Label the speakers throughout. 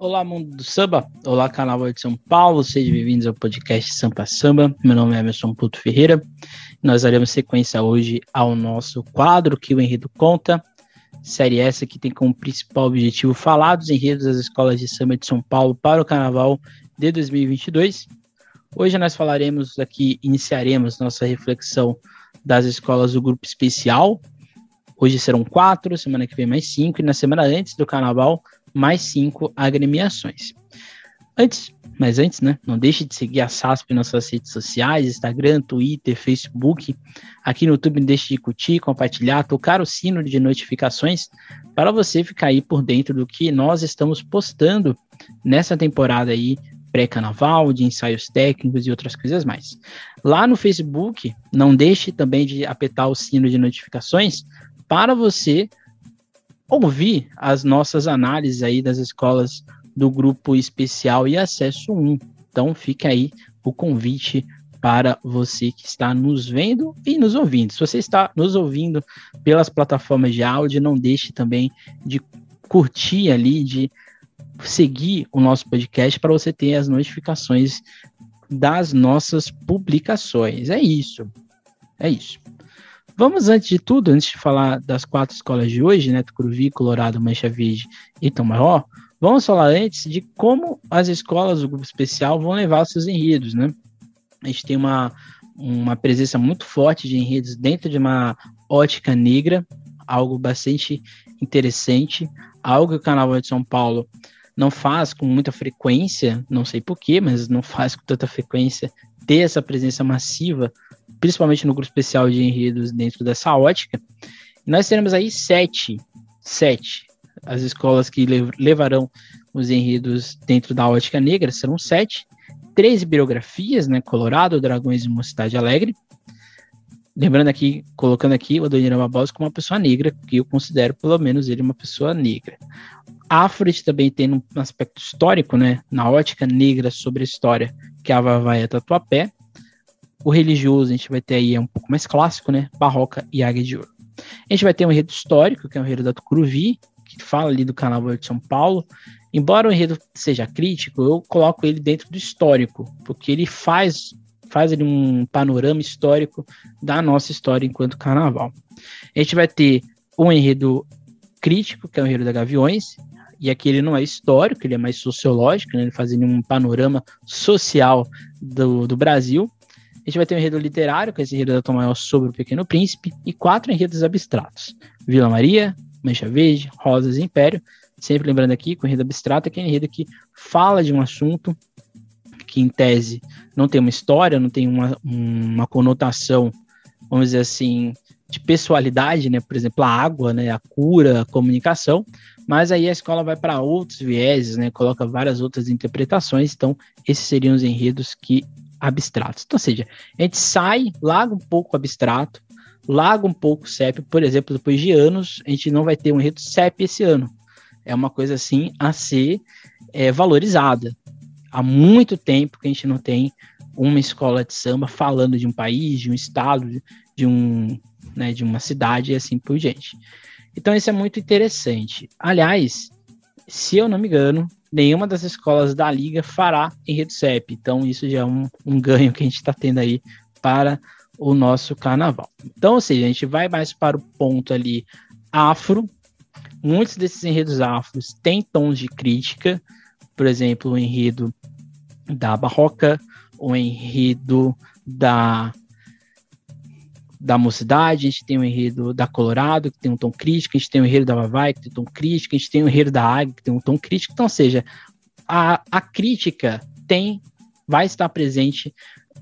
Speaker 1: Olá, mundo do samba. Olá, canal de São Paulo. Sejam bem-vindos ao podcast Sampa Samba. Meu nome é Emerson Puto Ferreira. Nós daremos sequência hoje ao nosso quadro que o Enredo conta. Série essa que tem como principal objetivo falar dos enredos das escolas de samba de São Paulo para o Carnaval de 2022. Hoje nós falaremos aqui, iniciaremos nossa reflexão das escolas do grupo especial. Hoje serão quatro, semana que vem mais cinco, e na semana antes do Carnaval mais cinco agremiações. Antes, mas antes, né? Não deixe de seguir a SASP nas suas redes sociais, Instagram, Twitter, Facebook. Aqui no YouTube, não deixe de curtir, compartilhar, tocar o sino de notificações para você ficar aí por dentro do que nós estamos postando nessa temporada aí pré-carnaval, de ensaios técnicos e outras coisas mais. Lá no Facebook, não deixe também de apertar o sino de notificações para você ouvir as nossas análises aí das escolas do grupo especial e acesso 1. Então fica aí o convite para você que está nos vendo e nos ouvindo. Se você está nos ouvindo pelas plataformas de áudio, não deixe também de curtir ali, de seguir o nosso podcast para você ter as notificações das nossas publicações. É isso. É isso. Vamos, antes de tudo, antes de falar das quatro escolas de hoje, né, Tucuruvi, Colorado, Mancha Verde e Tom Maior, vamos falar antes de como as escolas do grupo especial vão levar os seus enredos, né? A gente tem uma, uma presença muito forte de enredos dentro de uma ótica negra, algo bastante interessante, algo que o Carnaval de São Paulo não faz com muita frequência, não sei porquê, mas não faz com tanta frequência ter essa presença massiva principalmente no grupo especial de enredos dentro dessa ótica. E nós teremos aí sete, sete, as escolas que levarão os enredos dentro da ótica negra, serão sete, três biografias, né, Colorado, Dragões e Mocidade Alegre, lembrando aqui, colocando aqui o Adoniran Barbosa como uma pessoa negra, que eu considero pelo menos ele uma pessoa negra. Afrit também tem um aspecto histórico, né, na ótica negra sobre a história, que é a Vavaia Tatuapé, o religioso a gente vai ter aí é um pouco mais clássico, né? Barroca e Águia de Ouro. A gente vai ter um enredo histórico, que é o enredo da Tucuruvi, que fala ali do Carnaval de São Paulo. Embora o enredo seja crítico, eu coloco ele dentro do histórico, porque ele faz faz ali um panorama histórico da nossa história enquanto carnaval. A gente vai ter um enredo crítico, que é o enredo da Gaviões, e aqui ele não é histórico, ele é mais sociológico, né? ele faz um panorama social do, do Brasil. A gente vai ter um enredo literário, que é esse enredo da Tom sobre o Pequeno Príncipe, e quatro enredos abstratos: Vila Maria, Mancha Verde, Rosas e Império. Sempre lembrando aqui que o enredo abstrato é aquele enredo que fala de um assunto que, em tese, não tem uma história, não tem uma, uma conotação, vamos dizer assim, de pessoalidade, né? Por exemplo, a água, né? A cura, a comunicação. Mas aí a escola vai para outros vieses, né? Coloca várias outras interpretações. Então, esses seriam os enredos que abstratos. Então, ou seja, a gente sai, larga um pouco o abstrato, larga um pouco o CEP, por exemplo, depois de anos, a gente não vai ter um enredo CEP esse ano. É uma coisa assim a ser é, valorizada. Há muito tempo que a gente não tem uma escola de samba falando de um país, de um estado, de um, né, de uma cidade e assim por diante. Então isso é muito interessante. Aliás, se eu não me engano, nenhuma das escolas da liga fará em rede CEP. Então, isso já é um, um ganho que a gente está tendo aí para o nosso carnaval. Então, ou seja, a gente vai mais para o ponto ali afro. Muitos desses enredos afros têm tons de crítica, por exemplo, o enredo da barroca, o enredo da da mocidade, a gente tem o enredo da Colorado, que tem um tom crítico, a gente tem o enredo da Vavai, que tem um tom crítico, a gente tem o enredo da Águia, que tem um tom crítico. Então, seja, a, a crítica tem, vai estar presente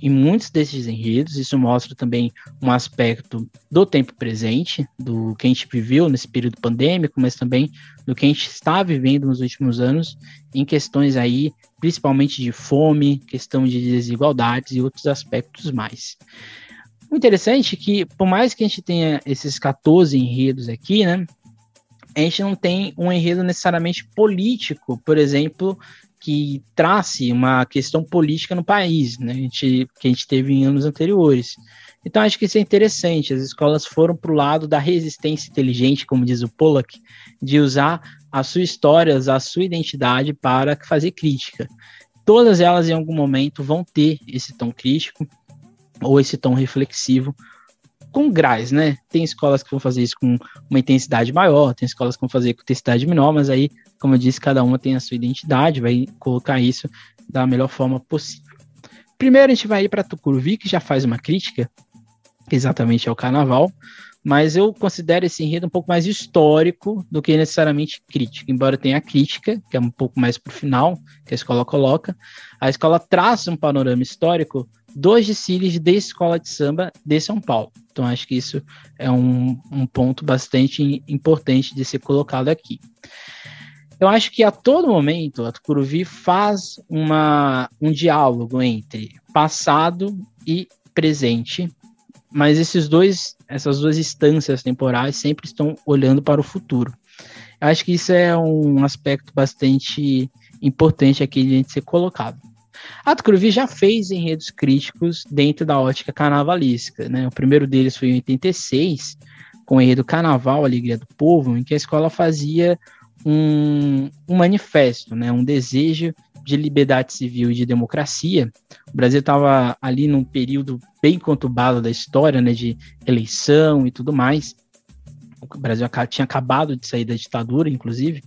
Speaker 1: em muitos desses enredos. Isso mostra também um aspecto do tempo presente, do que a gente viveu nesse período pandêmico, mas também do que a gente está vivendo nos últimos anos, em questões aí, principalmente de fome, questão de desigualdades e outros aspectos mais. O interessante é que, por mais que a gente tenha esses 14 enredos aqui, né? A gente não tem um enredo necessariamente político, por exemplo, que trace uma questão política no país, né? A gente, que a gente teve em anos anteriores. Então acho que isso é interessante. As escolas foram para o lado da resistência inteligente, como diz o Pollack, de usar a sua história, a sua identidade para fazer crítica. Todas elas, em algum momento, vão ter esse tom crítico ou esse tom reflexivo com graus, né? Tem escolas que vão fazer isso com uma intensidade maior, tem escolas que vão fazer com intensidade menor, mas aí, como eu disse, cada uma tem a sua identidade, vai colocar isso da melhor forma possível. Primeiro a gente vai ir para Tucuruvi, que já faz uma crítica exatamente ao carnaval, mas eu considero esse enredo um pouco mais histórico do que necessariamente crítico. Embora tenha a crítica, que é um pouco mais para o final, que a escola coloca, a escola traça um panorama histórico dos desfiles de escola de samba de São Paulo. Então, acho que isso é um, um ponto bastante importante de ser colocado aqui. Eu acho que a todo momento a Tucuruvi faz uma, um diálogo entre passado e presente mas esses dois, essas duas instâncias temporais sempre estão olhando para o futuro. Acho que isso é um aspecto bastante importante aqui de a gente ser colocado. A Tucuruvi já fez enredos críticos dentro da ótica carnavalística. Né? O primeiro deles foi em 86, com o enredo Carnaval, Alegria do Povo, em que a escola fazia um, um manifesto, né? um desejo de liberdade civil e de democracia. O Brasil estava ali num período bem conturbado da história, né, de eleição e tudo mais. O Brasil tinha acabado de sair da ditadura, inclusive.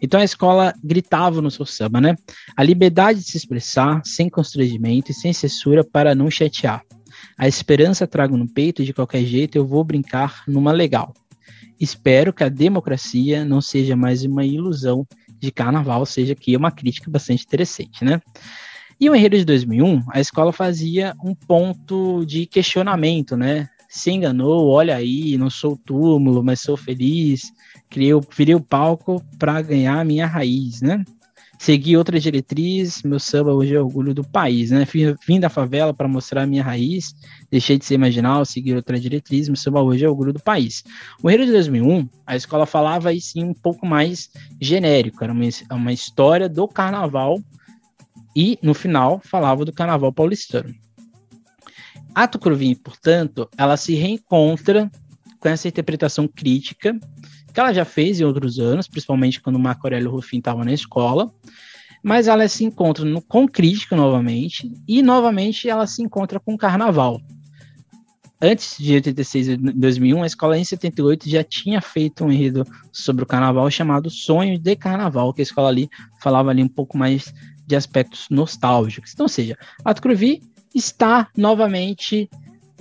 Speaker 1: Então a escola gritava no seu samba, né? A liberdade de se expressar sem constrangimento e sem censura para não chatear. A esperança trago no peito de qualquer jeito eu vou brincar numa legal. Espero que a democracia não seja mais uma ilusão de carnaval, seja que é uma crítica bastante interessante, né? E o Enredo de 2001, a escola fazia um ponto de questionamento, né? Se enganou, olha aí, não sou túmulo, mas sou feliz. Criei, virei o palco para ganhar a minha raiz, né? Segui outra diretriz, meu samba hoje é orgulho do país, né? Vim da favela para mostrar a minha raiz, deixei de ser marginal, segui outra diretriz, meu samba hoje é orgulho do país. O Enredo de 2001, a escola falava aí sim um pouco mais genérico, era uma, uma história do carnaval e no final falava do carnaval paulistano. A Tucuruvi, portanto, ela se reencontra com essa interpretação crítica que ela já fez em outros anos, principalmente quando o Marco Aurélio Rufin estava na escola, mas ela se encontra no, com crítica novamente, e novamente ela se encontra com carnaval. Antes de 86 e 2001, a escola em 78 já tinha feito um enredo sobre o carnaval chamado Sonho de Carnaval, que a escola ali falava ali um pouco mais de aspectos nostálgicos. Então, ou seja, a Tucuruvi está novamente,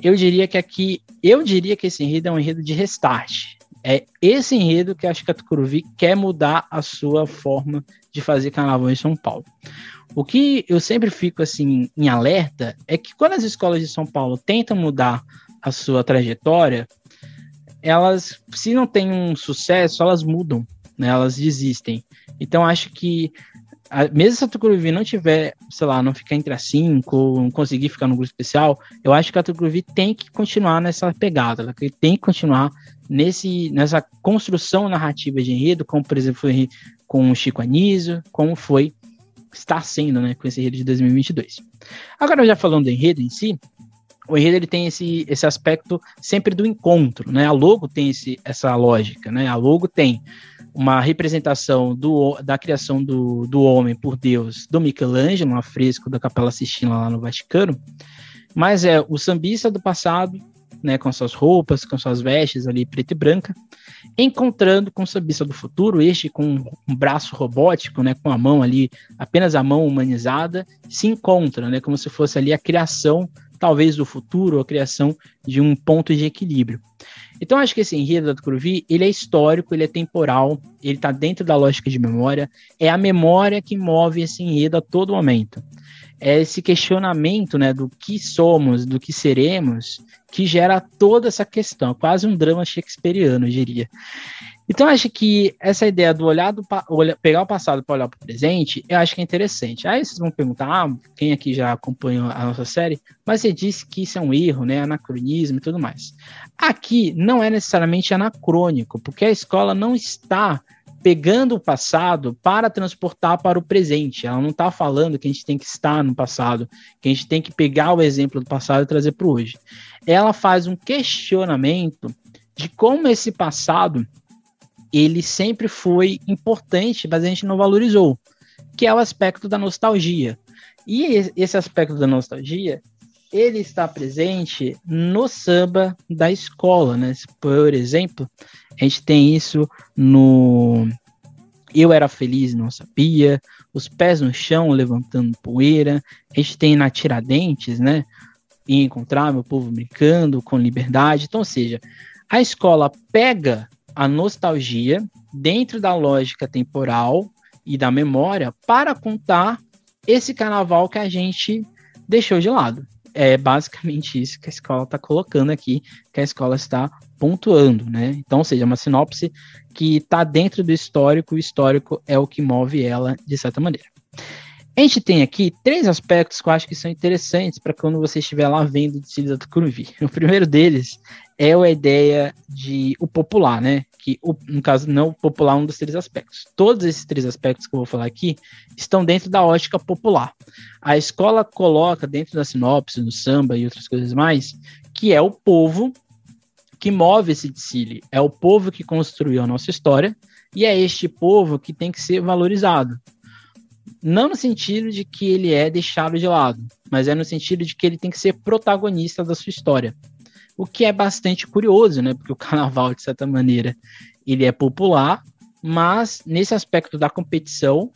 Speaker 1: eu diria que aqui, eu diria que esse enredo é um enredo de restart. É esse enredo que acho que a Tucuruvi quer mudar a sua forma de fazer carnaval em São Paulo. O que eu sempre fico assim em alerta é que quando as escolas de São Paulo tentam mudar a sua trajetória, elas, se não têm um sucesso, elas mudam, né? Elas desistem. Então acho que a, mesmo se a Tucuruvi não tiver, sei lá, não ficar entre as cinco, ou não conseguir ficar no grupo especial, eu acho que a Tucuruvi tem que continuar nessa pegada, ela tem que continuar nesse, nessa construção narrativa de enredo, como por exemplo foi com o Chico Anísio, como foi, está sendo, né, com esse enredo de 2022. Agora, já falando do enredo em si, o enredo ele tem esse, esse aspecto sempre do encontro, né? A logo tem esse, essa lógica, né? A logo tem uma representação do, da criação do, do homem por Deus do Michelangelo, um afresco da Capela Sistina lá no Vaticano, mas é o sambista do passado né, com suas roupas, com suas vestes ali preta e branca, encontrando com o sambista do futuro, este com um braço robótico, né, com a mão ali, apenas a mão humanizada, se encontra, né, como se fosse ali a criação, talvez do futuro, a criação de um ponto de equilíbrio. Então acho que esse enredo da Tucuruvi, ele é histórico, ele é temporal, ele está dentro da lógica de memória, é a memória que move esse enredo a todo momento é esse questionamento né, do que somos, do que seremos, que gera toda essa questão, quase um drama shakespeariano, eu diria. Então, acho que essa ideia do olhar do pegar o passado para olhar para o presente, eu acho que é interessante. Aí vocês vão perguntar, ah, quem aqui já acompanhou a nossa série, mas você disse que isso é um erro, né? Anacronismo e tudo mais. Aqui não é necessariamente anacrônico, porque a escola não está pegando o passado para transportar para o presente. Ela não está falando que a gente tem que estar no passado, que a gente tem que pegar o exemplo do passado e trazer para hoje. Ela faz um questionamento de como esse passado ele sempre foi importante, mas a gente não valorizou, que é o aspecto da nostalgia. E esse aspecto da nostalgia, ele está presente no samba da escola, né? Por exemplo, a gente tem isso no Eu Era Feliz Não Sabia, Os Pés no Chão Levantando Poeira, a gente tem na Tiradentes, né? E encontrar meu povo brincando com liberdade. Então, ou seja, a escola pega a nostalgia dentro da lógica temporal e da memória para contar esse carnaval que a gente deixou de lado. É basicamente isso que a escola está colocando aqui, que a escola está pontuando, né? Então, ou seja, uma sinopse que está dentro do histórico, o histórico é o que move ela de certa maneira. A gente tem aqui três aspectos que eu acho que são interessantes para quando você estiver lá vendo o desfile da Tucuruvi. O primeiro deles é a ideia de o popular, né? Que o, no caso não o popular é um dos três aspectos. Todos esses três aspectos que eu vou falar aqui estão dentro da ótica popular. A escola coloca dentro da sinopse, do samba e outras coisas mais, que é o povo que move esse desfile, é o povo que construiu a nossa história e é este povo que tem que ser valorizado. Não no sentido de que ele é deixado de lado, mas é no sentido de que ele tem que ser protagonista da sua história. O que é bastante curioso, né? Porque o carnaval, de certa maneira, ele é popular, mas nesse aspecto da competição,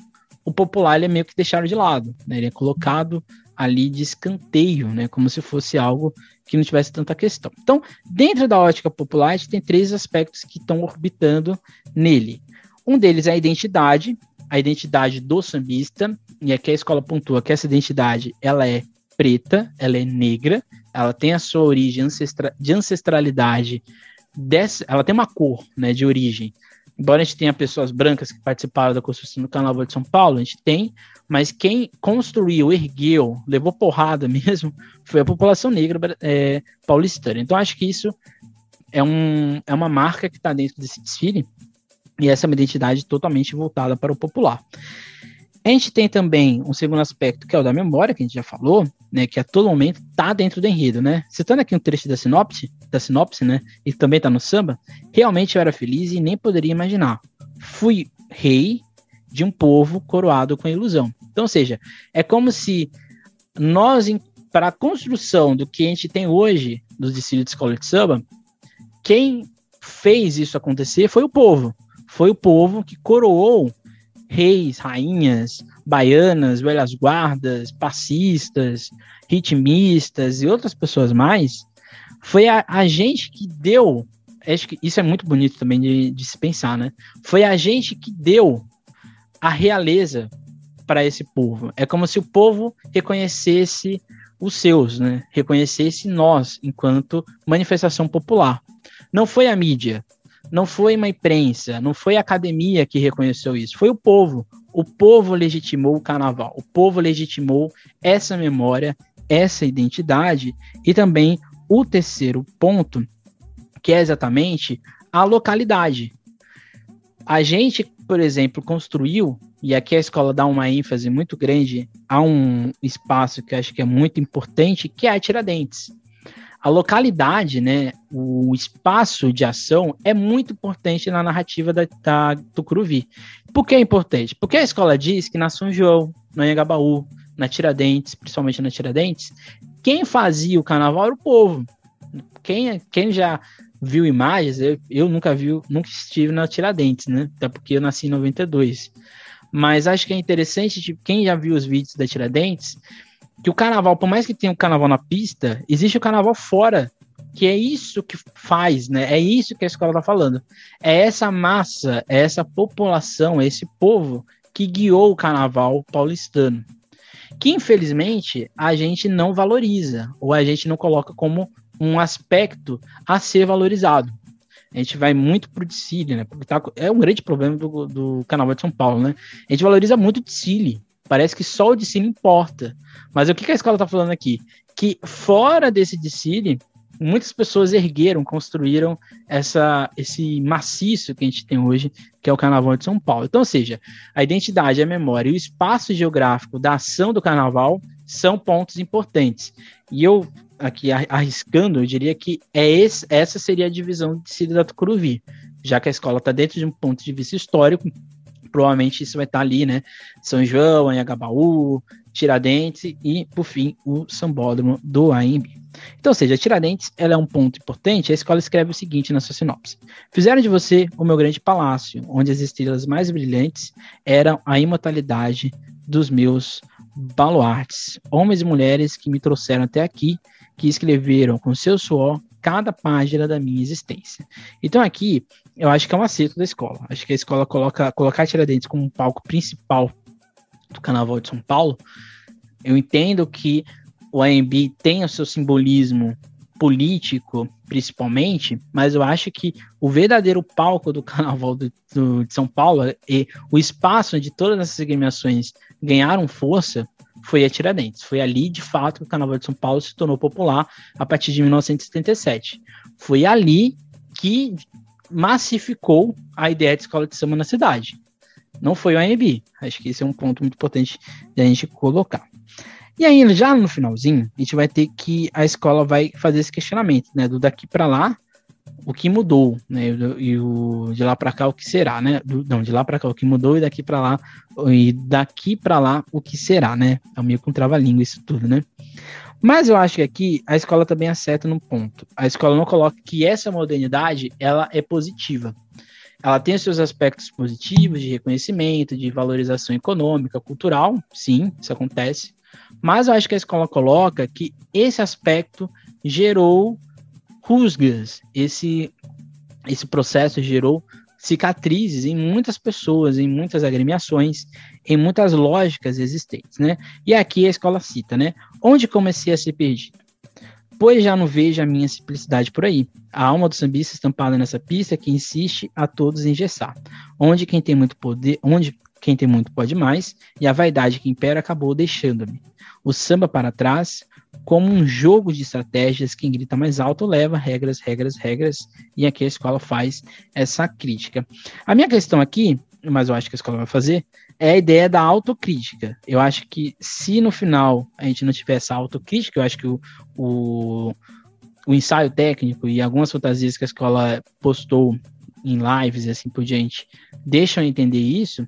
Speaker 1: o popular ele é meio que deixado de lado, né? Ele é colocado ali de escanteio, né? Como se fosse algo que não tivesse tanta questão. Então, dentro da ótica popular, a gente tem três aspectos que estão orbitando nele. Um deles é a identidade, a identidade do sambista, e aqui a escola pontua que essa identidade ela é preta, ela é negra, ela tem a sua origem ancestra de ancestralidade, dessa, ela tem uma cor né, de origem. Embora a gente tenha pessoas brancas que participaram da construção do Carnaval de São Paulo, a gente tem, mas quem construiu, ergueu, levou porrada mesmo, foi a população negra é, paulistana. Então acho que isso é, um, é uma marca que está dentro desse desfile, e essa é uma identidade totalmente voltada para o popular. A gente tem também um segundo aspecto, que é o da memória, que a gente já falou, né, que a todo momento está dentro do enredo, né? Citando aqui um trecho da sinopse, da sinopse, né, e também está no samba, realmente eu era feliz e nem poderia imaginar. Fui rei de um povo coroado com ilusão. Então, ou seja, é como se nós, para a construção do que a gente tem hoje dos desfiles de escola de samba, quem fez isso acontecer foi o povo foi o povo que coroou reis, rainhas, baianas, velhas guardas, passistas, ritmistas e outras pessoas mais. Foi a, a gente que deu, acho que isso é muito bonito também de, de se pensar, né? Foi a gente que deu a realeza para esse povo. É como se o povo reconhecesse os seus, né? Reconhecesse nós enquanto manifestação popular. Não foi a mídia, não foi uma imprensa, não foi a academia que reconheceu isso, foi o povo. O povo legitimou o carnaval, o povo legitimou essa memória, essa identidade e também o terceiro ponto, que é exatamente a localidade. A gente, por exemplo, construiu, e aqui a escola dá uma ênfase muito grande a um espaço que eu acho que é muito importante, que é a Tiradentes a localidade, né, o espaço de ação é muito importante na narrativa da, da Tucuruvi. Por que é importante? Porque a escola diz que na São João, no Anhangabaú, na Tiradentes, principalmente na Tiradentes, quem fazia o carnaval era o povo. Quem, quem já viu imagens, eu, eu nunca vi, nunca estive na Tiradentes, né? Até porque eu nasci em 92. Mas acho que é interessante, tipo, quem já viu os vídeos da Tiradentes, que o carnaval, por mais que tenha o carnaval na pista, existe o carnaval fora, que é isso que faz, né? É isso que a escola está falando. É essa massa, é essa população, é esse povo que guiou o carnaval paulistano. Que infelizmente a gente não valoriza, ou a gente não coloca como um aspecto a ser valorizado. A gente vai muito pro Dicile, né? Porque tá, é um grande problema do, do Carnaval de São Paulo, né? A gente valoriza muito o Dicile. Parece que só o Dicile importa. Mas o que, que a escola está falando aqui? Que fora desse Dicile, muitas pessoas ergueram, construíram essa, esse maciço que a gente tem hoje, que é o Carnaval de São Paulo. Então, ou seja, a identidade, a memória e o espaço geográfico da ação do Carnaval são pontos importantes. E eu, aqui arriscando, eu diria que é esse, essa seria a divisão de Cida da Tucuruvi, já que a escola está dentro de um ponto de vista histórico, provavelmente isso vai estar tá ali, né? São João, Anhangabaú, Tiradentes e, por fim, o Sambódromo do AMB. Então, ou seja, Tiradentes ela é um ponto importante. A escola escreve o seguinte na sua sinopse: Fizeram de você o meu grande palácio, onde as estrelas mais brilhantes eram a imortalidade dos meus baluartes, homens e mulheres que me trouxeram até aqui, que escreveram com seu suor cada página da minha existência. Então aqui, eu acho que é um acerto da escola. Acho que a escola coloca colocar Tiradentes como um palco principal do Carnaval de São Paulo. Eu entendo que o AMB tem o seu simbolismo político, principalmente, mas eu acho que o verdadeiro palco do Carnaval do, do, de São Paulo e o espaço onde todas essas agremiações ganharam força foi a Tiradentes. Foi ali, de fato, que o Carnaval de São Paulo se tornou popular a partir de 1977. Foi ali que massificou a ideia de escola de samba na cidade. Não foi o AMB. Acho que esse é um ponto muito importante da gente colocar. E aí, já no finalzinho, a gente vai ter que a escola vai fazer esse questionamento, né? Do daqui para lá, o que mudou, né? E o de lá para cá o que será, né? Do, não, de lá para cá o que mudou e daqui para lá e daqui para lá o que será, né? É meio com trava-língua isso tudo, né? Mas eu acho que aqui a escola também acerta no ponto. A escola não coloca que essa modernidade ela é positiva. Ela tem os seus aspectos positivos de reconhecimento, de valorização econômica, cultural, sim, isso acontece. Mas eu acho que a escola coloca que esse aspecto gerou rusgas, esse, esse processo gerou cicatrizes em muitas pessoas, em muitas agremiações, em muitas lógicas existentes, né? E aqui a escola cita, né? Onde comecei a ser perdido? Pois já não vejo a minha simplicidade por aí. A alma do sambista estampada nessa pista que insiste a todos engessar. Onde quem tem muito poder, onde quem tem muito pode mais, e a vaidade que impera acabou deixando-me o samba para trás, como um jogo de estratégias, quem grita mais alto leva regras, regras, regras, e aqui a escola faz essa crítica. A minha questão aqui, mas eu acho que a escola vai fazer, é a ideia da autocrítica. Eu acho que se no final a gente não tiver essa autocrítica, eu acho que o, o, o ensaio técnico e algumas fantasias que a escola postou em lives e assim por diante deixam entender isso,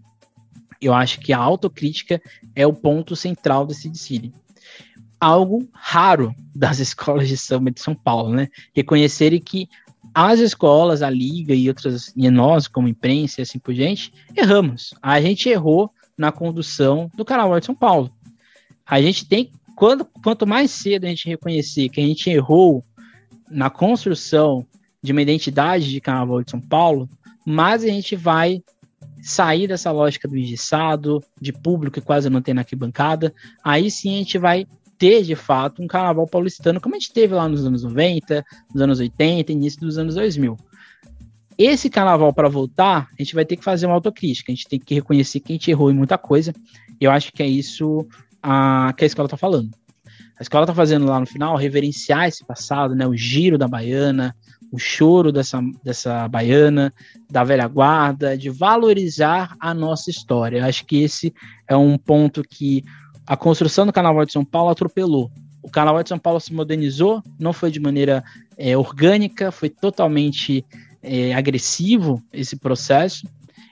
Speaker 1: eu acho que a autocrítica é o ponto central desse desfile. Algo raro das escolas de samba de São Paulo, né? Reconhecerem que as escolas, a liga e outras, e nós como imprensa e assim por diante, erramos. A gente errou na condução do Carnaval de São Paulo. A gente tem, quando, quanto mais cedo a gente reconhecer que a gente errou na construção de uma identidade de Carnaval de São Paulo, mais a gente vai sair dessa lógica do engessado, de público que quase não tem na arquibancada, aí sim a gente vai ter de fato um carnaval paulistano como a gente teve lá nos anos 90, nos anos 80, início dos anos 2000. Esse carnaval para voltar, a gente vai ter que fazer uma autocrítica, a gente tem que reconhecer que a gente errou em muita coisa. E eu acho que é isso a, que a escola está falando. A escola está fazendo lá no final reverenciar esse passado, né, o giro da baiana, o choro dessa, dessa baiana, da velha guarda, de valorizar a nossa história. Eu acho que esse é um ponto que a construção do Carnaval de São Paulo atropelou. O Carnaval de São Paulo se modernizou, não foi de maneira é, orgânica, foi totalmente é, agressivo esse processo,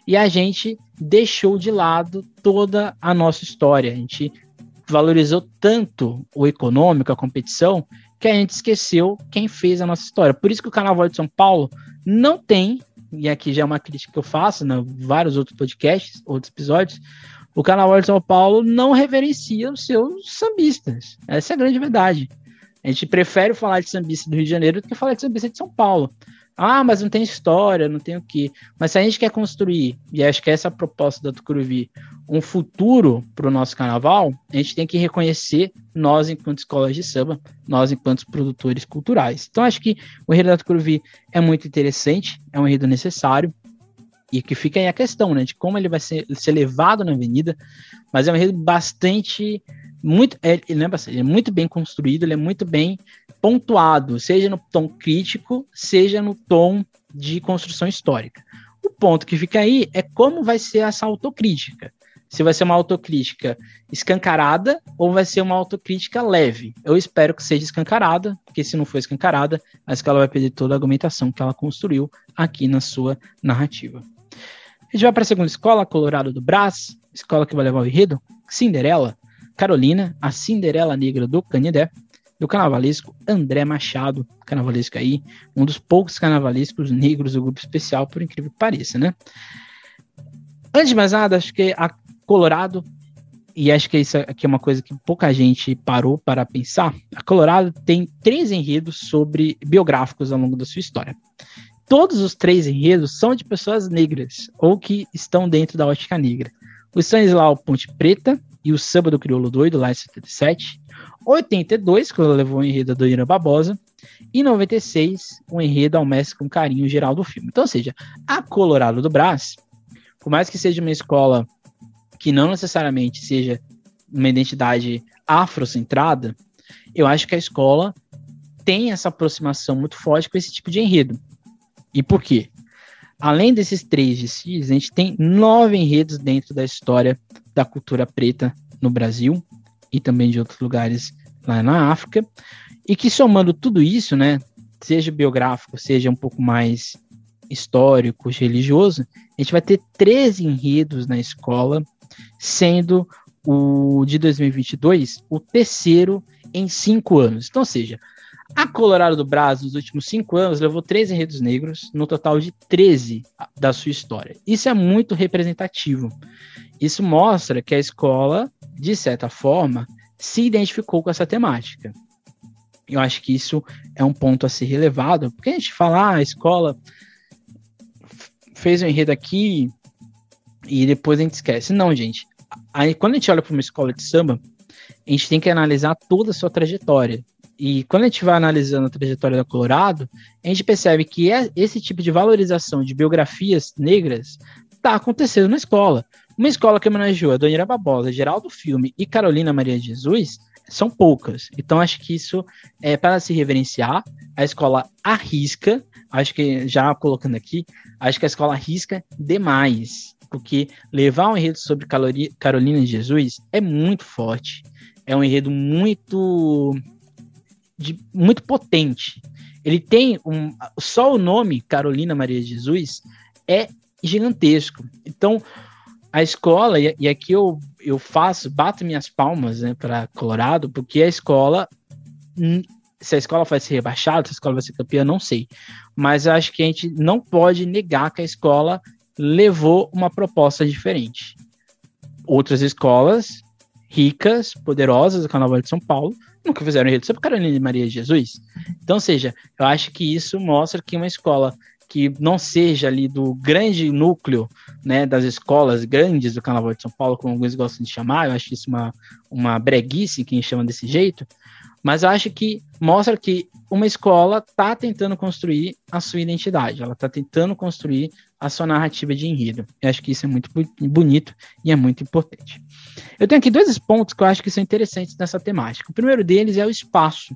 Speaker 1: e a gente deixou de lado toda a nossa história. A gente valorizou tanto o econômico, a competição, que a gente esqueceu quem fez a nossa história. Por isso que o Carnaval de São Paulo não tem, e aqui já é uma crítica que eu faço, né, vários outros podcasts, outros episódios, o Carnaval de São Paulo não reverencia os seus sambistas. Essa é a grande verdade. A gente prefere falar de sambista do Rio de Janeiro do que falar de sambista de São Paulo. Ah, mas não tem história, não tem o quê. Mas se a gente quer construir, e acho que essa é a proposta da Tucuruvi, um futuro para o nosso carnaval, a gente tem que reconhecer nós enquanto escolas de samba, nós enquanto produtores culturais. Então acho que o enredo da Tucuruvi é muito interessante, é um enredo necessário, e que fica aí a questão, né, de como ele vai ser, ser levado na avenida, mas é um enredo bastante, muito, é, ele, é bastante, ele é muito bem construído, ele é muito bem pontuado, seja no tom crítico, seja no tom de construção histórica. O ponto que fica aí é como vai ser essa autocrítica. Se vai ser uma autocrítica escancarada ou vai ser uma autocrítica leve. Eu espero que seja escancarada, porque se não for escancarada, a escola vai perder toda a argumentação que ela construiu aqui na sua narrativa. A gente vai para a segunda escola, Colorado do Brás, escola que vai levar o enredo, Cinderela, Carolina, a Cinderela Negra do Canidé, do carnavalesco André Machado, carnavalesco aí, um dos poucos carnavalescos negros do grupo especial, por incrível que pareça, né? Antes de mais nada, acho que a Colorado, e acho que isso aqui é uma coisa que pouca gente parou para pensar, a Colorado tem três enredos sobre biográficos ao longo da sua história. Todos os três enredos são de pessoas negras, ou que estão dentro da ótica negra. O Stanislau Ponte Preta e o Samba do Crioulo Doido, lá em 77. 82, quando levou o enredo do Irã Barbosa. E 96, o enredo ao mestre com carinho geral do filme. Então, ou seja, a Colorado do Brás, por mais que seja uma escola que não necessariamente seja uma identidade afrocentrada, eu acho que a escola tem essa aproximação muito forte com esse tipo de enredo. E por quê? Além desses três desfiles, a gente tem nove enredos dentro da história da cultura preta no Brasil e também de outros lugares lá na África. E que somando tudo isso, né, seja biográfico, seja um pouco mais histórico, religioso, a gente vai ter 13 enredos na escola, sendo o de 2022 o terceiro em cinco anos. Então, ou seja, a Colorado do Brasil, nos últimos cinco anos, levou 13 enredos negros, no total de 13 da sua história. Isso é muito representativo. Isso mostra que a escola, de certa forma, se identificou com essa temática. Eu acho que isso é um ponto a ser relevado, porque a gente fala, ah, a escola fez um enredo aqui e depois a gente esquece. Não, gente. Aí, quando a gente olha para uma escola de samba, a gente tem que analisar toda a sua trajetória. E quando a gente vai analisando a trajetória da Colorado, a gente percebe que é esse tipo de valorização de biografias negras está acontecendo na escola. Uma escola que homenageou a Dona Barbosa, Geraldo Filme e Carolina Maria de Jesus são poucas. Então acho que isso é para se reverenciar. A escola arrisca, acho que já colocando aqui, acho que a escola arrisca demais, porque levar um enredo sobre Carolina de Jesus é muito forte. É um enredo muito de, muito potente. Ele tem um. Só o nome Carolina Maria de Jesus é gigantesco. Então, a escola, e, e aqui eu, eu faço, bato minhas palmas né, para Colorado, porque a escola. Hum, se a escola vai ser rebaixada, se a escola vai ser campeã, não sei. Mas eu acho que a gente não pode negar que a escola levou uma proposta diferente. Outras escolas ricas, poderosas do Carnaval de São Paulo nunca fizeram enredo sobre Carolina de Maria Jesus. Então, ou seja, eu acho que isso mostra que uma escola que não seja ali do grande núcleo né, das escolas grandes do Carnaval de São Paulo, como alguns gostam de chamar, eu acho isso uma, uma breguice, quem chama desse jeito, mas eu acho que mostra que uma escola está tentando construir a sua identidade, ela está tentando construir a sua narrativa de enredo. Eu acho que isso é muito bonito e é muito importante. Eu tenho aqui dois pontos que eu acho que são interessantes nessa temática. O primeiro deles é o espaço.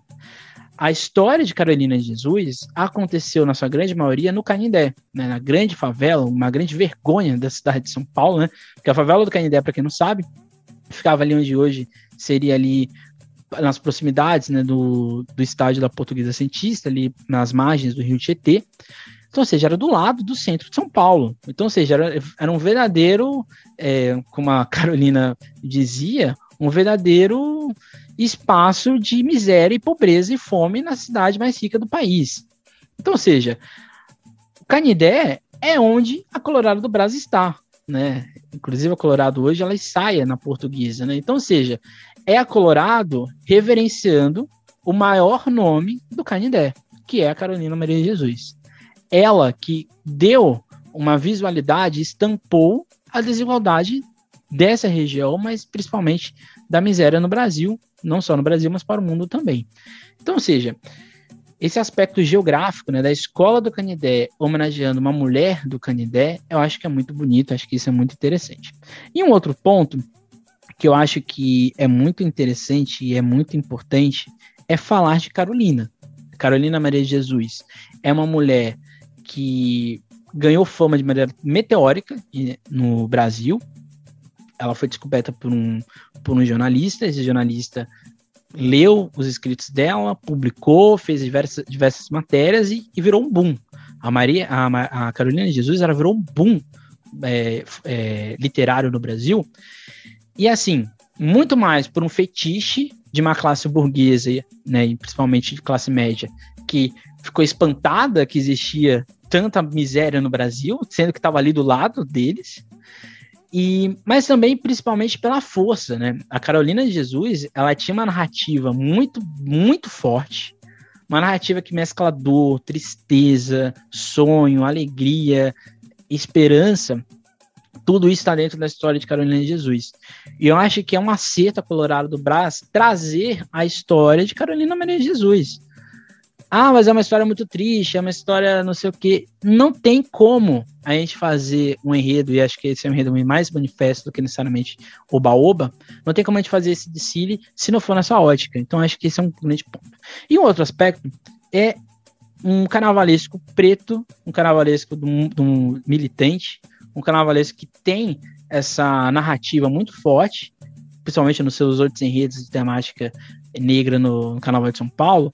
Speaker 1: A história de Carolina de Jesus aconteceu, na sua grande maioria, no Canindé, né, na grande favela, uma grande vergonha da cidade de São Paulo, né? Porque a favela do Canindé, para quem não sabe, ficava ali onde hoje seria ali nas proximidades né, do, do estádio da Portuguesa Cientista, ali nas margens do Rio Tietê. Então, ou seja, era do lado do centro de São Paulo. Então, ou seja, era, era um verdadeiro, é, como a Carolina dizia, um verdadeiro espaço de miséria e pobreza e fome na cidade mais rica do país. Então, ou seja, Canidé é onde a Colorado do Brasil está, né? Inclusive a Colorado hoje ela saia na portuguesa, né? Então, ou seja, é a Colorado reverenciando o maior nome do Canidé, que é a Carolina Maria Jesus ela que deu uma visualidade, estampou a desigualdade dessa região, mas principalmente da miséria no Brasil, não só no Brasil, mas para o mundo também. Então, ou seja, esse aspecto geográfico né, da escola do Canidé homenageando uma mulher do Canidé, eu acho que é muito bonito, acho que isso é muito interessante. E um outro ponto que eu acho que é muito interessante e é muito importante é falar de Carolina. Carolina Maria de Jesus é uma mulher que ganhou fama de maneira meteórica no Brasil. Ela foi descoberta por um, por um jornalista, esse jornalista leu os escritos dela, publicou, fez diversas, diversas matérias e, e virou um boom. A Maria, a, a Carolina de Jesus, ela virou um boom é, é, literário no Brasil. E assim, muito mais por um fetiche de uma classe burguesa, né, e principalmente de classe média, que ficou espantada que existia tanta miséria no Brasil, sendo que estava ali do lado deles. E, mas também principalmente pela força, né? A Carolina de Jesus, ela tinha uma narrativa muito, muito forte, uma narrativa que mescla dor, tristeza, sonho, alegria, esperança. Tudo isso está dentro da história de Carolina de Jesus. E eu acho que é um acerto a Colorado do Brás trazer a história de Carolina Maria de Jesus. Ah, mas é uma história muito triste, é uma história não sei o quê. Não tem como a gente fazer um enredo, e acho que esse é um enredo mais manifesto do que necessariamente oba-oba. Não tem como a gente fazer esse desfile se não for nessa ótica. Então acho que esse é um grande ponto. E um outro aspecto é um carnavalesco preto, um carnavalesco de um, de um militante, um carnavalesco que tem essa narrativa muito forte, principalmente nos seus outros enredos de temática negra no, no Carnaval de São Paulo,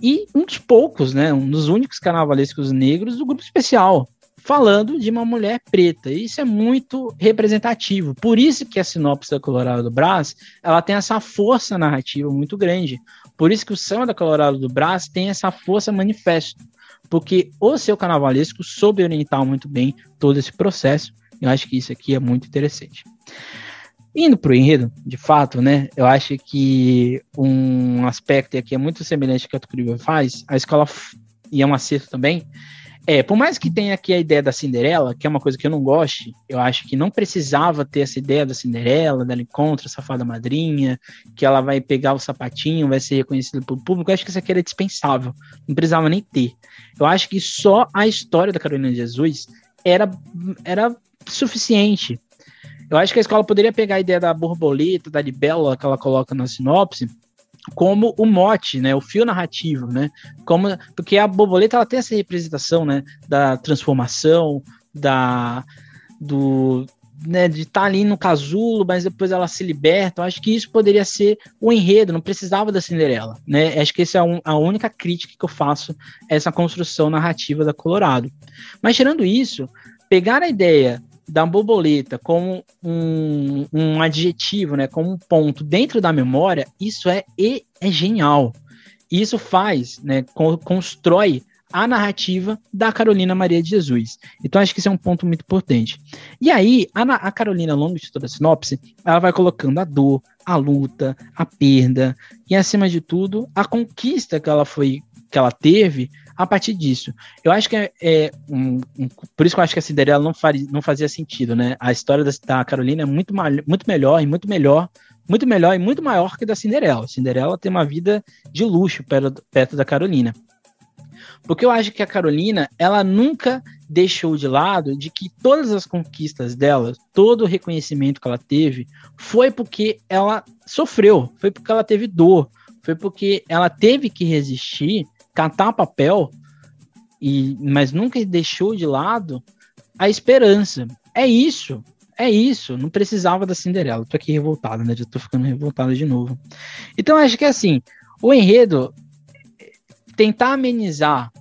Speaker 1: e um dos poucos, né, um dos únicos carnavalescos negros do grupo especial, falando de uma mulher preta. Isso é muito representativo. Por isso que a sinopse da Colorado do Brás, ela tem essa força narrativa muito grande. Por isso que o samba da Colorado do Brás tem essa força manifesto. Porque o seu carnavalesco soube orientar muito bem todo esse processo. Eu acho que isso aqui é muito interessante. Indo para o enredo, de fato, né? Eu acho que um aspecto aqui é muito semelhante ao que a Tucuriba faz, a escola, e é um acerto também, é, por mais que tenha aqui a ideia da Cinderela, que é uma coisa que eu não goste, eu acho que não precisava ter essa ideia da Cinderela, dela encontra a safada madrinha, que ela vai pegar o sapatinho, vai ser reconhecida pelo público. Eu acho que isso aqui era dispensável, não precisava nem ter. Eu acho que só a história da Carolina de Jesus era, era suficiente. Eu acho que a escola poderia pegar a ideia da borboleta, da libélula que ela coloca na sinopse, como o mote, né, o fio narrativo, né, como porque a borboleta ela tem essa representação, né, da transformação, da do né, de estar tá ali no casulo, mas depois ela se liberta. Eu acho que isso poderia ser o enredo, não precisava da Cinderela, né? Acho que essa é um, a única crítica que eu faço a essa construção narrativa da Colorado. Mas tirando isso, pegar a ideia da borboleta como um, um adjetivo, né, como um ponto dentro da memória, isso é, é genial. Isso faz, né, constrói a narrativa da Carolina Maria de Jesus. Então acho que isso é um ponto muito importante. E aí, a, a Carolina, ao longo de toda a sinopse, ela vai colocando a dor, a luta, a perda e, acima de tudo, a conquista que ela foi, que ela teve a partir disso. Eu acho que é, é um, um, por isso que eu acho que a Cinderela não, não fazia sentido, né? A história da, da Carolina é muito, muito melhor e muito melhor, muito melhor e muito maior que da Cinderela. A Cinderela tem uma vida de luxo perto, perto da Carolina. Porque eu acho que a Carolina, ela nunca deixou de lado de que todas as conquistas dela, todo o reconhecimento que ela teve, foi porque ela sofreu, foi porque ela teve dor, foi porque ela teve que resistir catar papel, e, mas nunca deixou de lado a esperança. É isso, é isso. Não precisava da Cinderela. Tô aqui revoltado, né? Já tô ficando revoltado de novo. Então acho que assim, o enredo tentar amenizar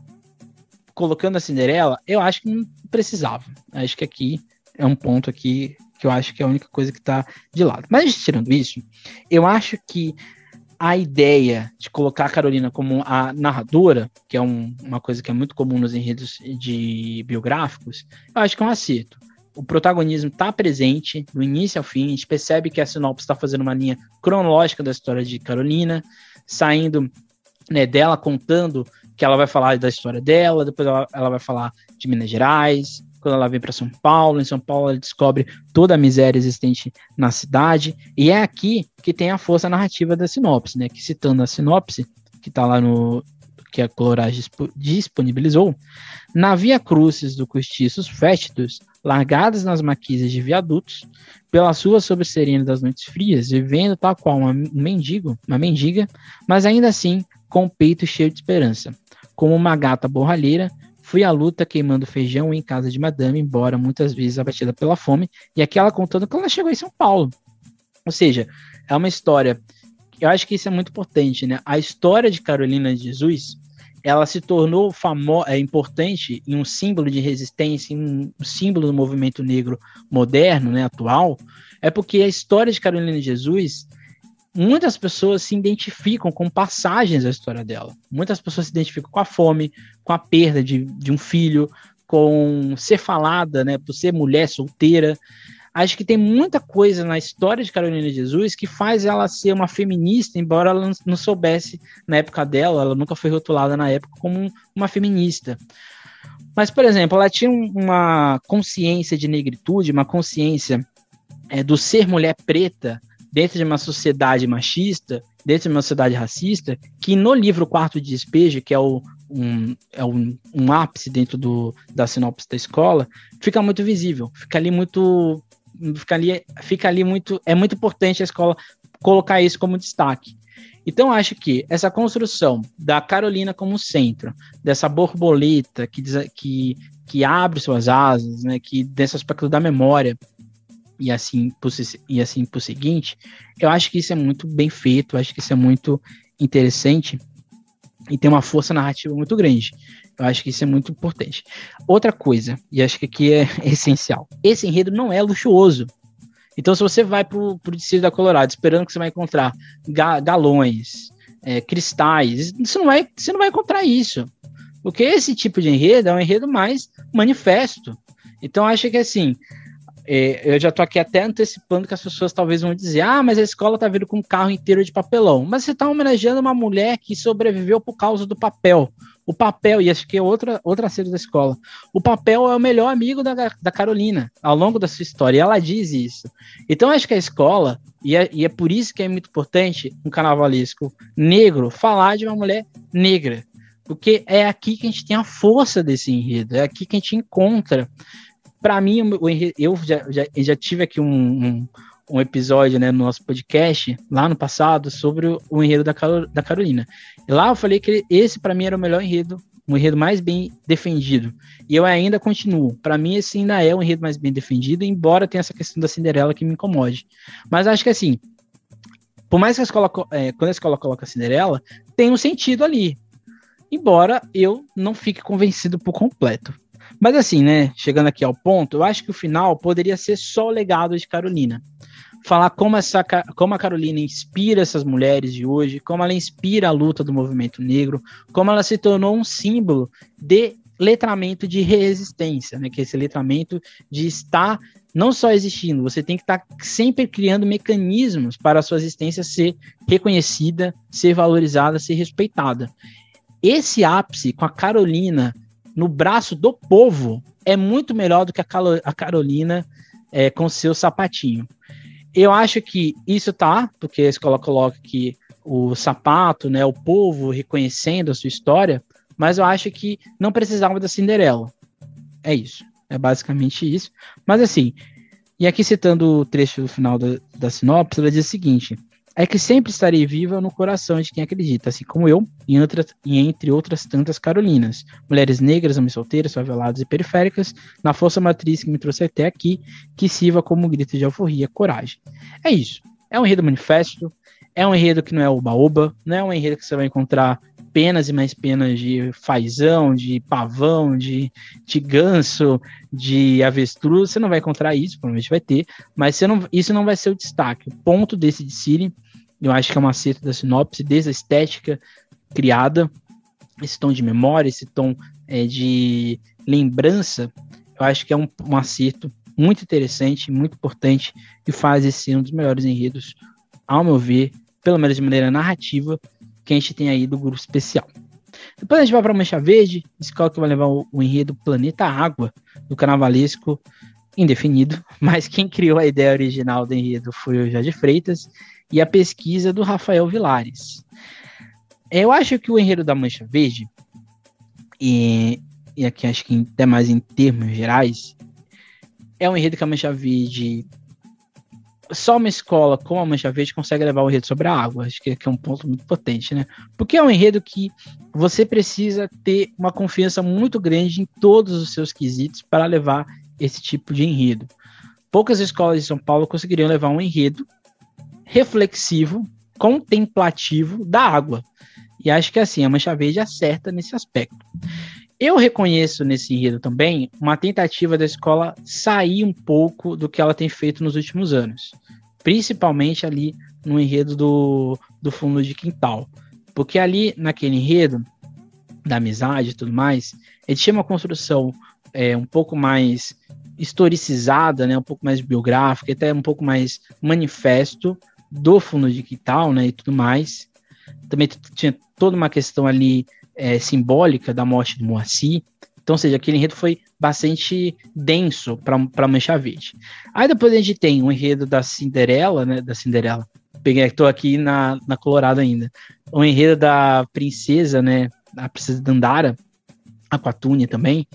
Speaker 1: colocando a Cinderela, eu acho que não precisava. Acho que aqui é um ponto aqui que eu acho que é a única coisa que está de lado. Mas tirando isso, eu acho que a ideia de colocar a Carolina como a narradora, que é um, uma coisa que é muito comum nos enredos de biográficos, eu acho que é um acerto. O protagonismo está presente do início ao fim, a gente percebe que a sinopse está fazendo uma linha cronológica da história de Carolina, saindo né, dela contando que ela vai falar da história dela, depois ela, ela vai falar de Minas Gerais, quando ela vem para São Paulo. Em São Paulo, ela descobre toda a miséria existente na cidade. E é aqui que tem a força narrativa da sinopse, né? Que citando a sinopse, que está lá no que a Colorage disponibilizou, na Via Crucis do Cortiços Fétidos, largadas nas maquisas de viadutos, pela sua sobresserina das noites frias, vivendo tal qual uma, um mendigo, uma mendiga, mas ainda assim com o peito cheio de esperança. Como uma gata borralheira, fui à luta queimando feijão em casa de madame, embora muitas vezes abatida pela fome, e aqui ela contando que ela chegou em São Paulo. Ou seja, é uma história. Eu acho que isso é muito importante, né? A história de Carolina de Jesus, ela se tornou famo é, importante em um símbolo de resistência, em um símbolo do movimento negro moderno, né, atual, é porque a história de Carolina de Jesus, muitas pessoas se identificam com passagens da história dela. Muitas pessoas se identificam com a fome, com a perda de, de um filho, com ser falada, né, por ser mulher solteira acho que tem muita coisa na história de Carolina Jesus que faz ela ser uma feminista, embora ela não soubesse na época dela, ela nunca foi rotulada na época como uma feminista. Mas, por exemplo, ela tinha uma consciência de negritude, uma consciência é, do ser mulher preta dentro de uma sociedade machista, dentro de uma sociedade racista, que no livro Quarto de Despejo, que é o, um, é um, um ápice dentro do, da sinopse da escola, fica muito visível, fica ali muito fica ali, fica ali muito. É muito importante a escola colocar isso como destaque. Então, acho que essa construção da Carolina como centro, dessa borboleta que, que, que abre suas asas, né, que desse aspecto da memória, e assim, por, e assim por seguinte, eu acho que isso é muito bem feito, acho que isso é muito interessante e tem uma força narrativa muito grande. Eu acho que isso é muito importante. Outra coisa, e acho que aqui é essencial: esse enredo não é luxuoso. Então, se você vai pro, pro Distrito da Colorado esperando que você vai encontrar ga galões, é, cristais, você não, vai, você não vai encontrar isso. Porque esse tipo de enredo é um enredo mais manifesto. Então, acho que assim, eu já estou aqui até antecipando que as pessoas talvez vão dizer: ah, mas a escola está vindo com um carro inteiro de papelão. Mas você está homenageando uma mulher que sobreviveu por causa do papel. O papel, e acho que é outra, outra cena da escola. O papel é o melhor amigo da, da Carolina ao longo da sua história. E ela diz isso. Então acho que a escola, e é, e é por isso que é muito importante um carnavalesco negro falar de uma mulher negra. Porque é aqui que a gente tem a força desse enredo, é aqui que a gente encontra para mim, eu já, já, já tive aqui um, um, um, episódio né, no nosso podcast, lá no passado, sobre o, o enredo da, da Carolina. E lá eu falei que esse, para mim, era o melhor enredo, o enredo mais bem defendido. E eu ainda continuo. Para mim, esse ainda é o enredo mais bem defendido, embora tenha essa questão da Cinderela que me incomode. Mas acho que assim, por mais que a escola, é, quando a escola coloca a Cinderela, tem um sentido ali. Embora eu não fique convencido por completo. Mas assim, né, chegando aqui ao ponto, eu acho que o final poderia ser só o legado de Carolina. Falar como, essa, como a Carolina inspira essas mulheres de hoje, como ela inspira a luta do movimento negro, como ela se tornou um símbolo de letramento de resistência, né? Que é esse letramento de estar não só existindo, você tem que estar sempre criando mecanismos para a sua existência ser reconhecida, ser valorizada, ser respeitada. Esse ápice com a Carolina no braço do povo é muito melhor do que a, a Carolina é, com seu sapatinho. Eu acho que isso tá, porque a escola coloca que o sapato, né, o povo reconhecendo a sua história, mas eu acho que não precisava da Cinderela. É isso. É basicamente isso. Mas assim, e aqui citando o trecho do final da, da sinopse, ela diz o seguinte: é que sempre estarei viva no coração de quem acredita, assim como eu e, outras, e entre outras tantas Carolinas, mulheres negras, homens solteiras, faveladas e periféricas, na força matriz que me trouxe até aqui, que sirva como um grito de alforria, coragem. É isso. É um enredo manifesto, é um enredo que não é oba-oba, não é um enredo que você vai encontrar penas e mais penas de fazão, de pavão, de, de ganso, de avestruz, você não vai encontrar isso, provavelmente vai ter, mas você não, isso não vai ser o destaque. O ponto desse de Siri, eu acho que é uma acerto da sinopse, desde a estética criada, esse tom de memória, esse tom é, de lembrança, eu acho que é um, um acerto muito interessante, muito importante, e faz esse um dos melhores enredos, ao meu ver, pelo menos de maneira narrativa, que a gente tem aí do grupo especial. Depois a gente vai para Mancha Verde, escola que vai levar o, o enredo Planeta Água, do carnavalesco indefinido, mas quem criou a ideia original do enredo foi o Jorge Freitas e a pesquisa do Rafael Vilares. Eu acho que o enredo da Mancha Verde, e, e aqui acho que até mais em termos gerais, é um enredo que a Mancha Verde só uma escola como a Mancha Verde consegue levar o enredo sobre a água. Acho que, é um ponto muito potente, né? Porque é um enredo que você precisa ter uma confiança muito grande em todos os seus quesitos para levar esse tipo de enredo. Poucas escolas de São Paulo conseguiriam levar um enredo reflexivo, contemplativo da água. E acho que assim, a Mancha Verde acerta nesse aspecto. Eu reconheço nesse enredo também uma tentativa da escola sair um pouco do que ela tem feito nos últimos anos, principalmente ali no enredo do, do fundo de quintal. Porque ali naquele enredo da amizade e tudo mais, ele tinha uma construção é, um pouco mais historicizada, né, um pouco mais biográfica, até um pouco mais manifesto do fundo de quintal, né, e tudo mais. Também tinha toda uma questão ali é, simbólica da morte do Moacir. Então, ou seja, aquele enredo foi bastante denso para Mancha Verde. Aí depois a gente tem o enredo da Cinderela, né? Da Cinderela. Peguei, tô aqui na, na Colorado ainda. O enredo da princesa, né? A princesa Dandara, a Quatúnia também.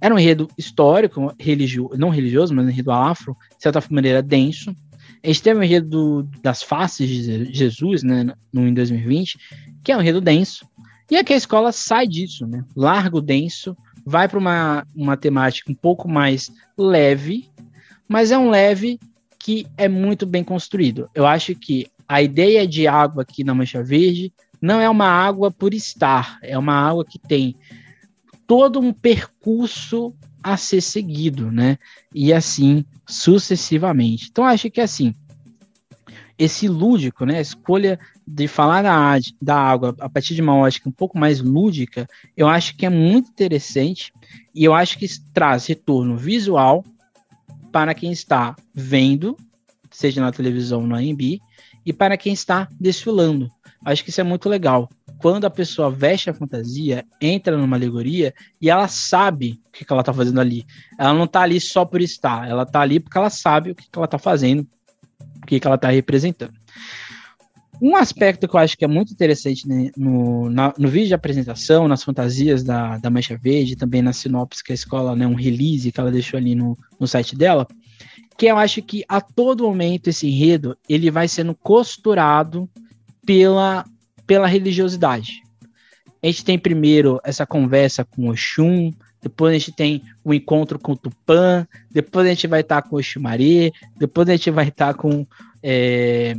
Speaker 1: Era um enredo histórico, religioso, não religioso, mas um enredo afro, de certa maneira denso. A gente teve o enredo do, das faces de Jesus, né, no, em 2020, que é um enredo denso, e aqui a escola sai disso, né? Larga o denso, vai para uma, uma temática um pouco mais leve, mas é um leve que é muito bem construído. Eu acho que a ideia de água aqui na Mancha Verde não é uma água por estar, é uma água que tem todo um percurso a ser seguido, né? E assim sucessivamente. Então acho que assim, esse lúdico, né, a escolha de falar da, da água a partir de uma ótica um pouco mais lúdica, eu acho que é muito interessante e eu acho que traz retorno visual para quem está vendo, seja na televisão ou no AMB, e para quem está desfilando. Acho que isso é muito legal. Quando a pessoa veste a fantasia, entra numa alegoria e ela sabe o que, ela está fazendo ali. Ela não está ali só por estar, ela está ali porque ela sabe o que, ela está fazendo que, que ela está representando. Um aspecto que eu acho que é muito interessante né, no, na, no vídeo de apresentação, nas fantasias da, da Mancha Verde, também na sinopse que a escola, né, um release que ela deixou ali no, no site dela, que eu acho que a todo momento esse enredo ele vai sendo costurado pela, pela religiosidade. A gente tem primeiro essa conversa com Oxum, depois a gente tem o um encontro com o Tupã, depois a gente vai estar tá com o Xumaré, depois a gente vai estar tá com é,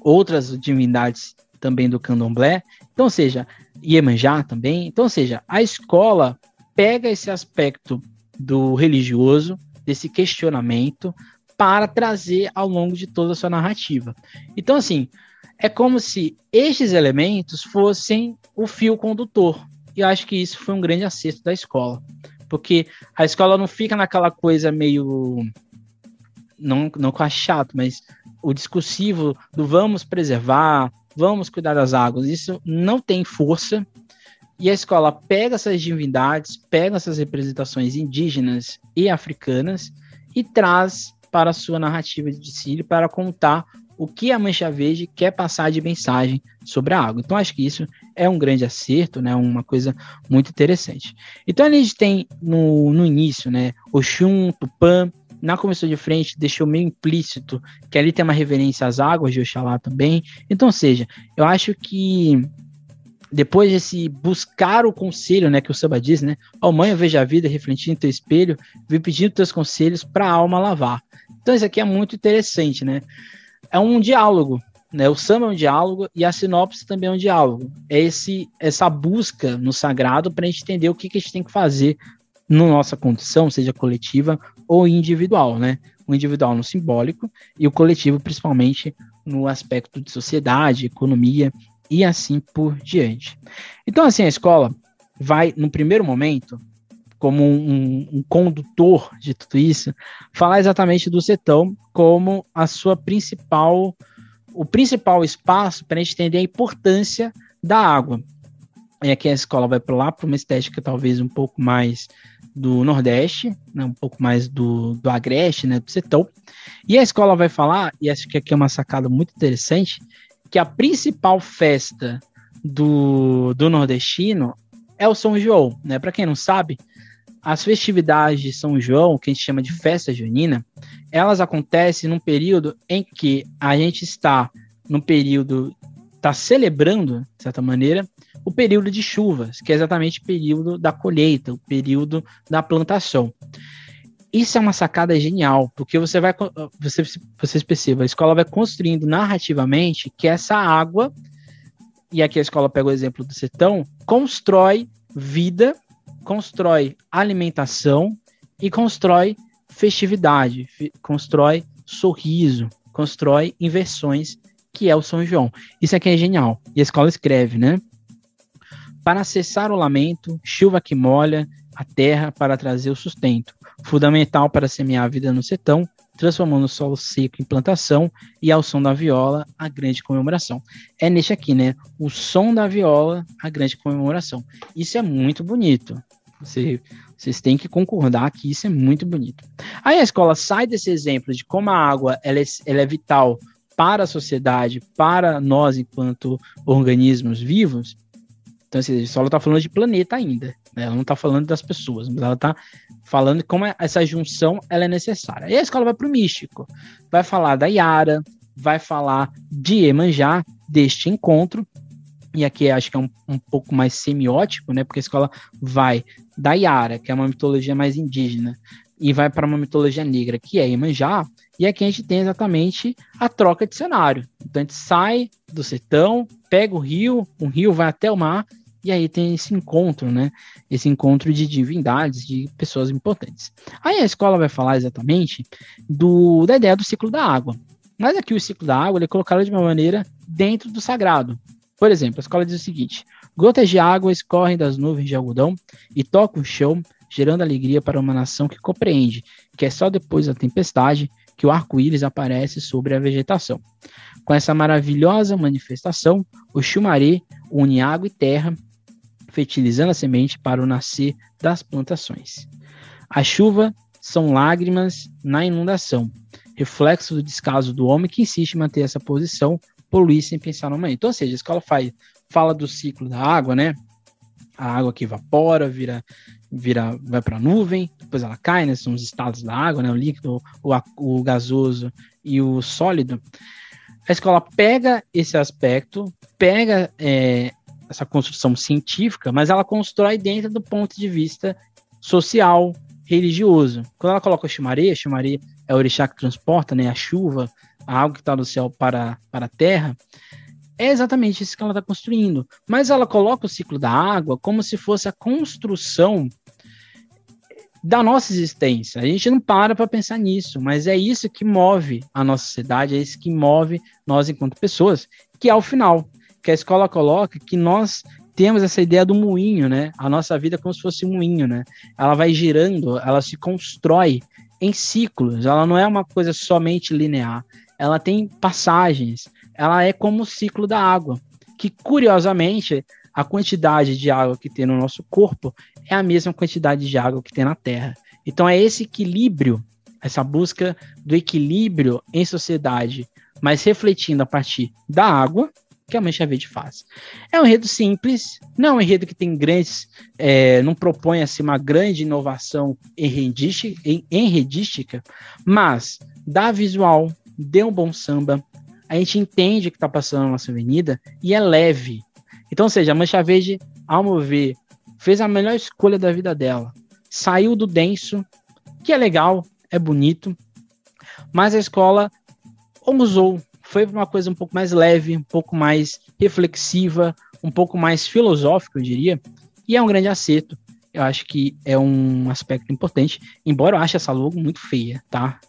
Speaker 1: outras divindades também do candomblé. Então, seja, Iemanjá também. Então, seja, a escola pega esse aspecto do religioso, desse questionamento, para trazer ao longo de toda a sua narrativa. Então, assim, é como se estes elementos fossem o fio condutor e eu acho que isso foi um grande acerto da escola. Porque a escola não fica naquela coisa meio. Não, não com chato, mas o discursivo do vamos preservar, vamos cuidar das águas. Isso não tem força. E a escola pega essas divindades, pega essas representações indígenas e africanas e traz para a sua narrativa de Sicília para contar o que a Mancha Verde quer passar de mensagem sobre a água. Então, acho que isso é um grande acerto, né? Uma coisa muito interessante. Então, a gente tem no, no início, né? Oxum, Tupã, na comissão de frente deixou meio implícito que ali tem uma reverência às águas de Oxalá também. Então, seja, eu acho que depois desse buscar o conselho, né, que o samba diz, né, ó oh, mãe, eu vejo a vida refletindo teu espelho, vim pedindo teus conselhos para a alma lavar. Então isso aqui é muito interessante, né? É um diálogo, né? O samba é um diálogo e a sinopse também é um diálogo. É esse essa busca no sagrado para a gente entender o que, que a gente tem que fazer na nossa condição, seja coletiva ou individual, né? O individual no simbólico e o coletivo principalmente no aspecto de sociedade, economia e assim por diante. Então, assim, a escola vai, no primeiro momento, como um, um, condutor de tudo isso, falar exatamente do setão como a sua principal, o principal espaço para a gente entender a importância da água. E aqui a escola vai para lá para uma estética talvez um pouco mais do Nordeste, né, um pouco mais do, do Agreste, né, do Setão. E a escola vai falar, e acho que aqui é uma sacada muito interessante, que a principal festa do, do nordestino é o São João, né? Para quem não sabe, as festividades de São João, que a gente chama de festa junina, elas acontecem num período em que a gente está no período está celebrando, de certa maneira, o período de chuvas, que é exatamente o período da colheita, o período da plantação. Isso é uma sacada genial, porque você vai, você, vocês percebam, a escola vai construindo narrativamente que essa água, e aqui a escola pega o exemplo do sertão, constrói vida, constrói alimentação e constrói festividade, constrói sorriso, constrói inversões, que é o São João. Isso aqui é genial. E a escola escreve, né? Para cessar o lamento, chuva que molha a terra para trazer o sustento fundamental para semear a vida no sertão, transformando o solo seco em plantação e ao som da viola, a grande comemoração. É neste aqui, né? O som da viola, a grande comemoração. Isso é muito bonito. Você, vocês têm que concordar que isso é muito bonito. Aí a escola sai desse exemplo de como a água ela é, ela é vital para a sociedade, para nós enquanto organismos vivos. Então, assim, a escola está falando de planeta ainda. Né? Ela não está falando das pessoas, mas ela está falando como essa junção ela é necessária. E a escola vai para o místico, vai falar da Yara, vai falar de Emanjá, deste encontro, e aqui acho que é um, um pouco mais semiótico, né? Porque a escola vai da Yara, que é uma mitologia mais indígena, e vai para uma mitologia negra, que é Iemanjá, e aqui a gente tem exatamente a troca de cenário. Então a gente sai do sertão, pega o rio, o rio vai até o mar, e aí tem esse encontro, né? Esse encontro de divindades, de pessoas importantes. Aí a escola vai falar exatamente do, da ideia do ciclo da água. Mas aqui o ciclo da água ele é colocado de uma maneira dentro do sagrado. Por exemplo, a escola diz o seguinte: gotas de água escorrem das nuvens de algodão e tocam o chão, gerando alegria para uma nação que compreende que é só depois da tempestade que o arco-íris aparece sobre a vegetação. Com essa maravilhosa manifestação, o chumaré une água e terra fertilizando a semente para o nascer das plantações. A chuva são lágrimas na inundação, reflexo do descaso do homem que insiste em manter essa posição, poluir sem pensar no amanhã. Então, ou seja, a escola faz, fala do ciclo da água, né? A água que evapora, vira, vira vai para a nuvem, depois ela cai, né? São os estados da água, né? O líquido, o, o gasoso e o sólido. A escola pega esse aspecto, pega é, essa construção científica, mas ela constrói dentro do ponto de vista social, religioso. Quando ela coloca o Ximaré, o Ximaré é o orixá que transporta né, a chuva, a água que está do céu para, para a terra, é exatamente isso que ela está construindo. Mas ela coloca o ciclo da água como se fosse a construção da nossa existência. A gente não para para pensar nisso, mas é isso que move a nossa sociedade, é isso que move nós enquanto pessoas, que ao final que a escola coloca que nós temos essa ideia do moinho, né? A nossa vida é como se fosse um moinho, né? Ela vai girando, ela se constrói em ciclos, ela não é uma coisa somente linear, ela tem passagens, ela é como o ciclo da água, que curiosamente a quantidade de água que tem no nosso corpo é a mesma quantidade de água que tem na Terra. Então é esse equilíbrio, essa busca do equilíbrio em sociedade, mas refletindo a partir da água, que a Mancha Verde faz. É um enredo simples, não é um enredo que tem grandes, é, não propõe assim uma grande inovação enredística, mas dá visual, dê um bom samba, a gente entende o que está passando na nossa avenida e é leve. Então, ou seja, a Mancha Verde, ao meu ver, fez a melhor escolha da vida dela. Saiu do denso, que é legal, é bonito, mas a escola usou foi uma coisa um pouco mais leve, um pouco mais reflexiva, um pouco mais filosófica, eu diria, e é um grande acerto. Eu acho que é um aspecto importante, embora eu ache essa logo muito feia, tá?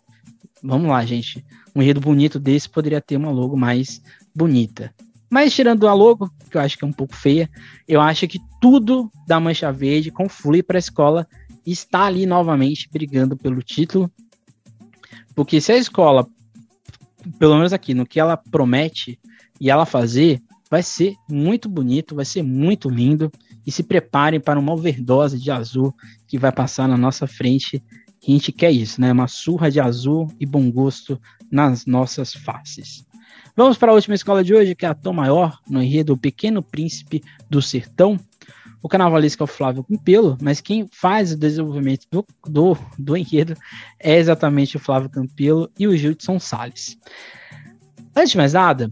Speaker 1: Vamos lá, gente. Um enredo bonito desse poderia ter uma logo mais bonita. Mas tirando a logo, que eu acho que é um pouco feia, eu acho que tudo da Mancha Verde conflui para a escola e está ali novamente brigando pelo título. Porque se a escola pelo menos aqui, no que ela promete e ela fazer, vai ser muito bonito, vai ser muito lindo. E se preparem para uma overdose de azul que vai passar na nossa frente. A gente quer isso, né? Uma surra de azul e bom gosto nas nossas faces. Vamos para a última escola de hoje, que é a Tom Maior, no enredo O Pequeno Príncipe do Sertão. O carnavalesco é o Flávio Campelo, mas quem faz o desenvolvimento do, do, do enredo é exatamente o Flávio Campelo e o Gilson Salles. Antes de mais nada,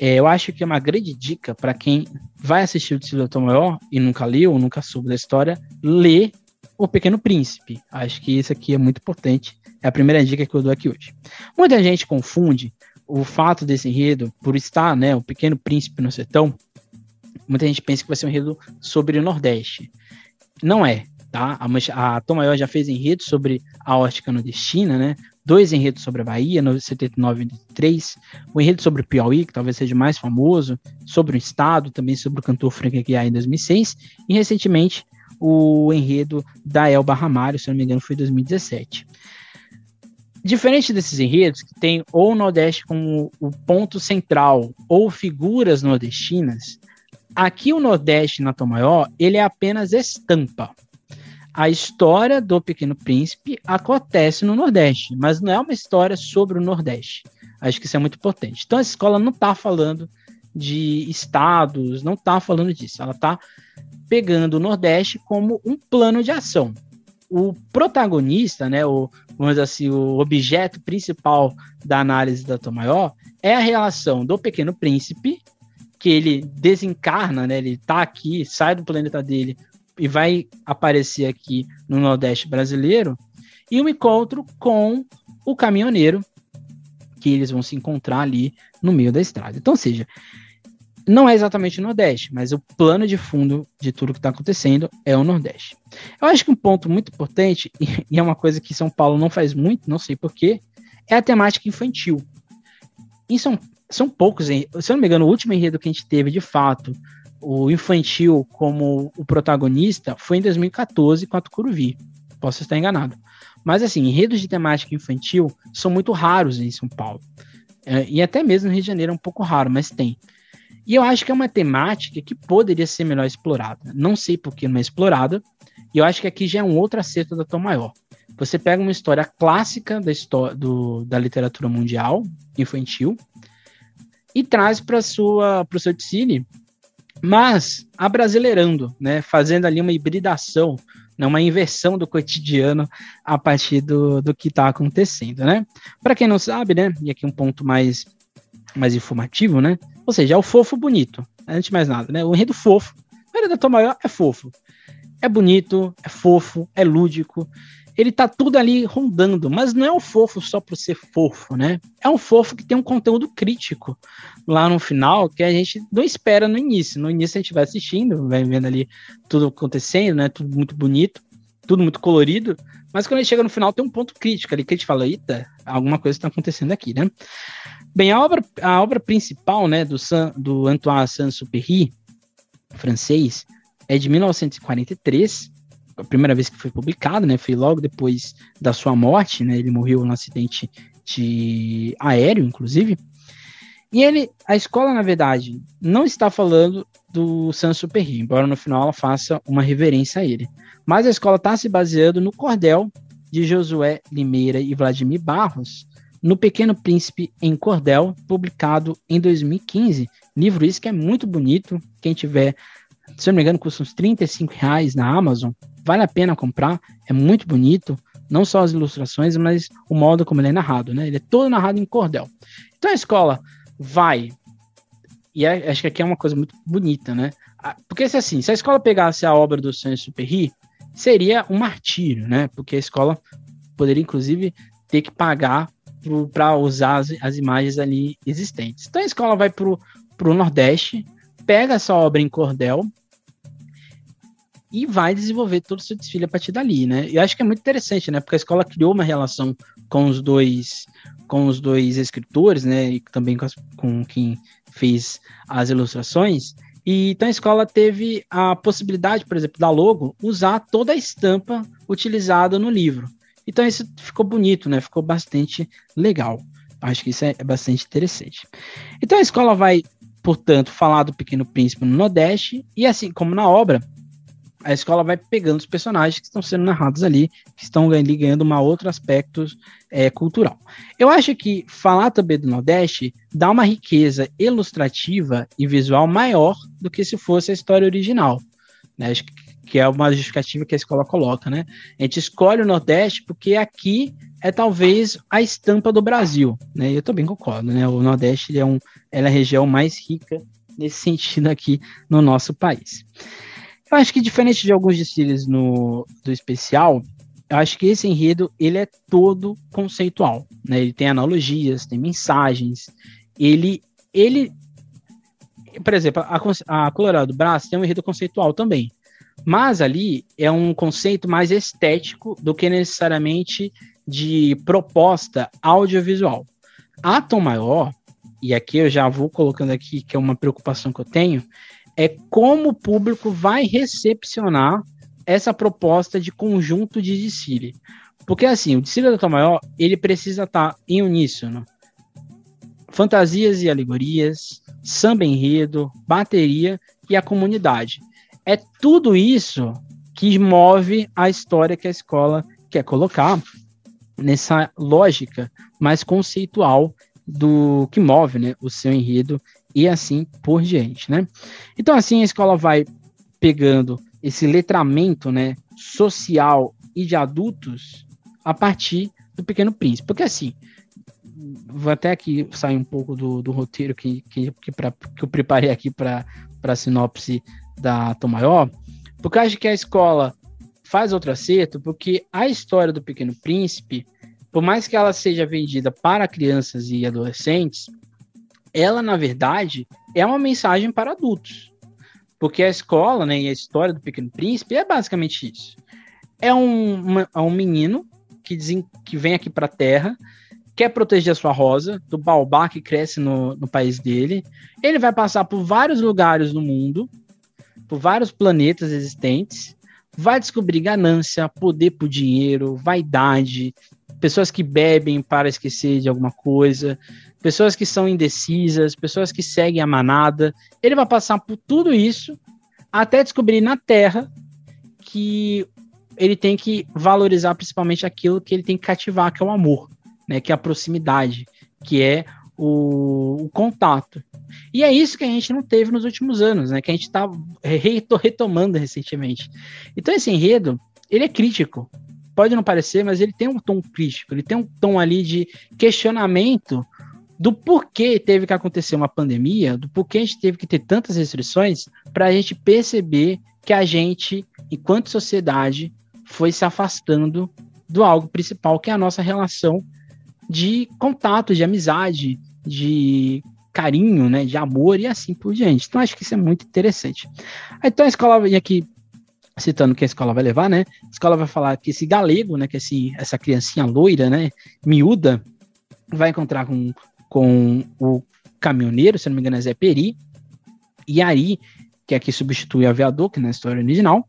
Speaker 1: é, eu acho que é uma grande dica para quem vai assistir o Desfile Maior e nunca leu ou nunca soube da história, ler O Pequeno Príncipe. Acho que isso aqui é muito importante. É a primeira dica que eu dou aqui hoje. Muita gente confunde o fato desse enredo, por estar, né, o Pequeno Príncipe no sertão, muita gente pensa que vai ser um enredo sobre o Nordeste. Não é, tá? A, a Tom Maior já fez enredo sobre a ótica nordestina, né? Dois enredos sobre a Bahia, no 79 e 83. O enredo sobre o Piauí, que talvez seja mais famoso, sobre o Estado, também sobre o cantor Frank Aguiar em 2006. E recentemente, o enredo da Elba Ramalho, se não me engano, foi em 2017. Diferente desses enredos, que tem ou o Nordeste como o ponto central, ou figuras nordestinas, aqui o Nordeste na Tom Maior, ele é apenas estampa. A história do Pequeno Príncipe acontece no Nordeste, mas não é uma história sobre o Nordeste. Acho que isso é muito importante. Então a escola não está falando de estados, não está falando disso. Ela está pegando o Nordeste como um plano de ação. O protagonista, né, o, vamos dizer assim, o objeto principal da análise da Tom Maior é a relação do Pequeno Príncipe, que ele desencarna, né, ele está aqui, sai do planeta dele e vai aparecer aqui no Nordeste brasileiro, e um encontro com o caminhoneiro, que eles vão se encontrar ali no meio da estrada. Então, seja, não é exatamente o Nordeste, mas o plano de fundo de tudo que está acontecendo é o Nordeste. Eu acho que um ponto muito importante, e é uma coisa que São Paulo não faz muito, não sei porquê, é a temática infantil. Em São, são poucos, se eu não me engano, o último enredo que a gente teve de fato, o infantil como o protagonista, foi em 2014 com a Tucuruvi. Posso estar enganado. Mas assim, enredos de temática infantil são muito raros em São Paulo. É, e até mesmo no Rio de Janeiro é um pouco raro, mas tem. E eu acho que é uma temática que poderia ser melhor explorada. Não sei por que não é explorada. E eu acho que aqui já é um outro acerto da Tom Maior. Você pega uma história clássica da, história, do, da literatura mundial, infantil, e traz para o seu Ticine, mas abrasileirando, né, fazendo ali uma hibridação, né, uma inversão do cotidiano a partir do, do que está acontecendo. Né? Para quem não sabe, né, e aqui um ponto mais, mais informativo, né, ou seja, é o fofo bonito. Antes de mais nada, né? O enredo fofo. O enredo da Tom Maior é fofo. É bonito, é fofo, é lúdico. Ele tá tudo ali rondando, mas não é um fofo só por ser fofo, né? É um fofo que tem um conteúdo crítico lá no final que a gente não espera no início. No início a gente vai assistindo, vai vendo ali tudo acontecendo, né? Tudo muito bonito, tudo muito colorido. Mas quando a gente chega no final tem um ponto crítico ali que a gente fala, eita, alguma coisa está acontecendo aqui, né? Bem, a obra, a obra principal né, do, San, do Antoine Saint-Exupéry, francês, é de 1943, a primeira vez que foi publicado, né, foi logo depois da sua morte, né, ele morreu num acidente de aéreo, inclusive, e ele, a escola, na verdade, não está falando do Saint-Exupéry, embora no final ela faça uma reverência a ele, mas a escola está se baseando no cordel de Josué Limeira e Vladimir Barros, no Pequeno Príncipe em Cordel, publicado em 2015. Livro esse que é muito bonito. Quem tiver, se eu não me engano, custa uns 35 reais na Amazon. Vale a pena comprar, é muito bonito. Não só as ilustrações, mas o modo como ele é narrado, né? Ele é todo narrado em cordel. Então a escola vai. E é, acho que aqui é uma coisa muito bonita, né? Porque se assim, se a escola pegasse a obra do Saint-Exupéry, seria um martírio, né? Porque a escola poderia, inclusive, ter que pagar para usar as, as, imagens ali existentes. Então a escola vai para o Nordeste, pega essa obra em cordel e vai desenvolver todo o seu desfile a partir dali, né? Eu acho que é muito interessante, né? Porque a escola criou uma relação com os dois com os dois escritores, né? E também com, as, com quem fez as ilustrações. E então a escola teve a possibilidade, por exemplo, da logo usar toda a estampa utilizada no livro. Então isso ficou bonito, né? Ficou bastante legal. Acho que isso é, bastante interessante. Então a escola vai, portanto, falar do Pequeno Príncipe no Nordeste e assim como na obra, a escola vai pegando os personagens que estão sendo narrados ali, que estão ali ganhando um outro aspecto é, cultural. Eu acho que falar também do Nordeste dá uma riqueza ilustrativa e visual maior do que se fosse a história original. né? Que é uma justificativa que a escola coloca, né? A gente escolhe o Nordeste porque aqui é talvez a estampa do Brasil, né? Eu também concordo, né? O Nordeste é, um, é a região mais rica nesse sentido aqui no nosso país. Eu acho que diferente de alguns desfiles no, do especial, eu acho que esse enredo ele é todo conceitual, né? Ele tem analogias, tem mensagens, ele ele por exemplo, a, a Colorado Braço tem um enredo conceitual também, mas ali é um conceito mais estético do que necessariamente de proposta audiovisual. A Tom Maior, e aqui eu já vou colocando aqui que é uma preocupação que eu tenho, é como o público vai recepcionar essa proposta de conjunto de desfile. Porque assim, o desfile da Tom Maior, ele precisa estar tá em uníssono. Fantasias e alegorias, samba enredo, bateria e a comunidade. É tudo isso que move a história que a escola quer colocar nessa lógica mais conceitual do que move né, o seu enredo e assim por diante, né? Então assim a escola vai pegando esse letramento, né, social e de adultos a partir do Pequeno Príncipe, porque assim vou até aqui sair um pouco do, do roteiro que, que, que, pra, que eu preparei aqui para a sinopse da Tom Maior, porque eu acho que a escola faz outro acerto, porque a história do Pequeno Príncipe, por mais que ela seja vendida para crianças e adolescentes, ela, na verdade, é uma mensagem para adultos. Porque a escola né, e a história do Pequeno Príncipe é basicamente isso. É um, uma, é um menino que, dizem, que vem aqui para a Terra, quer proteger a sua rosa do baobá que cresce no, no país dele. Ele vai passar por vários lugares no mundo, por vários planetas existentes, vai descobrir ganância, poder por dinheiro, vaidade, pessoas que bebem para esquecer de alguma coisa, pessoas que são indecisas, pessoas que seguem a manada. Ele vai passar por tudo isso até descobrir na Terra que ele tem que valorizar principalmente aquilo que ele tem que cativar, que é o amor né, que é a proximidade, que é o, o, contato. E é isso que a gente não teve nos últimos anos, né, que a gente está retomando recentemente. Então esse enredo, ele é crítico. Pode não parecer, mas ele tem um tom crítico, ele tem um tom ali de questionamento do porquê teve que acontecer uma pandemia, do porquê a gente teve que ter tantas restrições, para a gente perceber que a gente, enquanto sociedade, foi se afastando do algo principal, que é a nossa relação de contato, de amizade, de carinho, né, de amor e assim por diante. Então acho que isso é muito interessante. Então a escola vem aqui citando que a escola vai levar, né? A escola vai falar que esse galego, né, que esse, essa criancinha loira, né, miúda, vai encontrar com, com o caminhoneiro, se não me engano é Zé Peri, e Ari, que é que substitui o aviador, que na história original.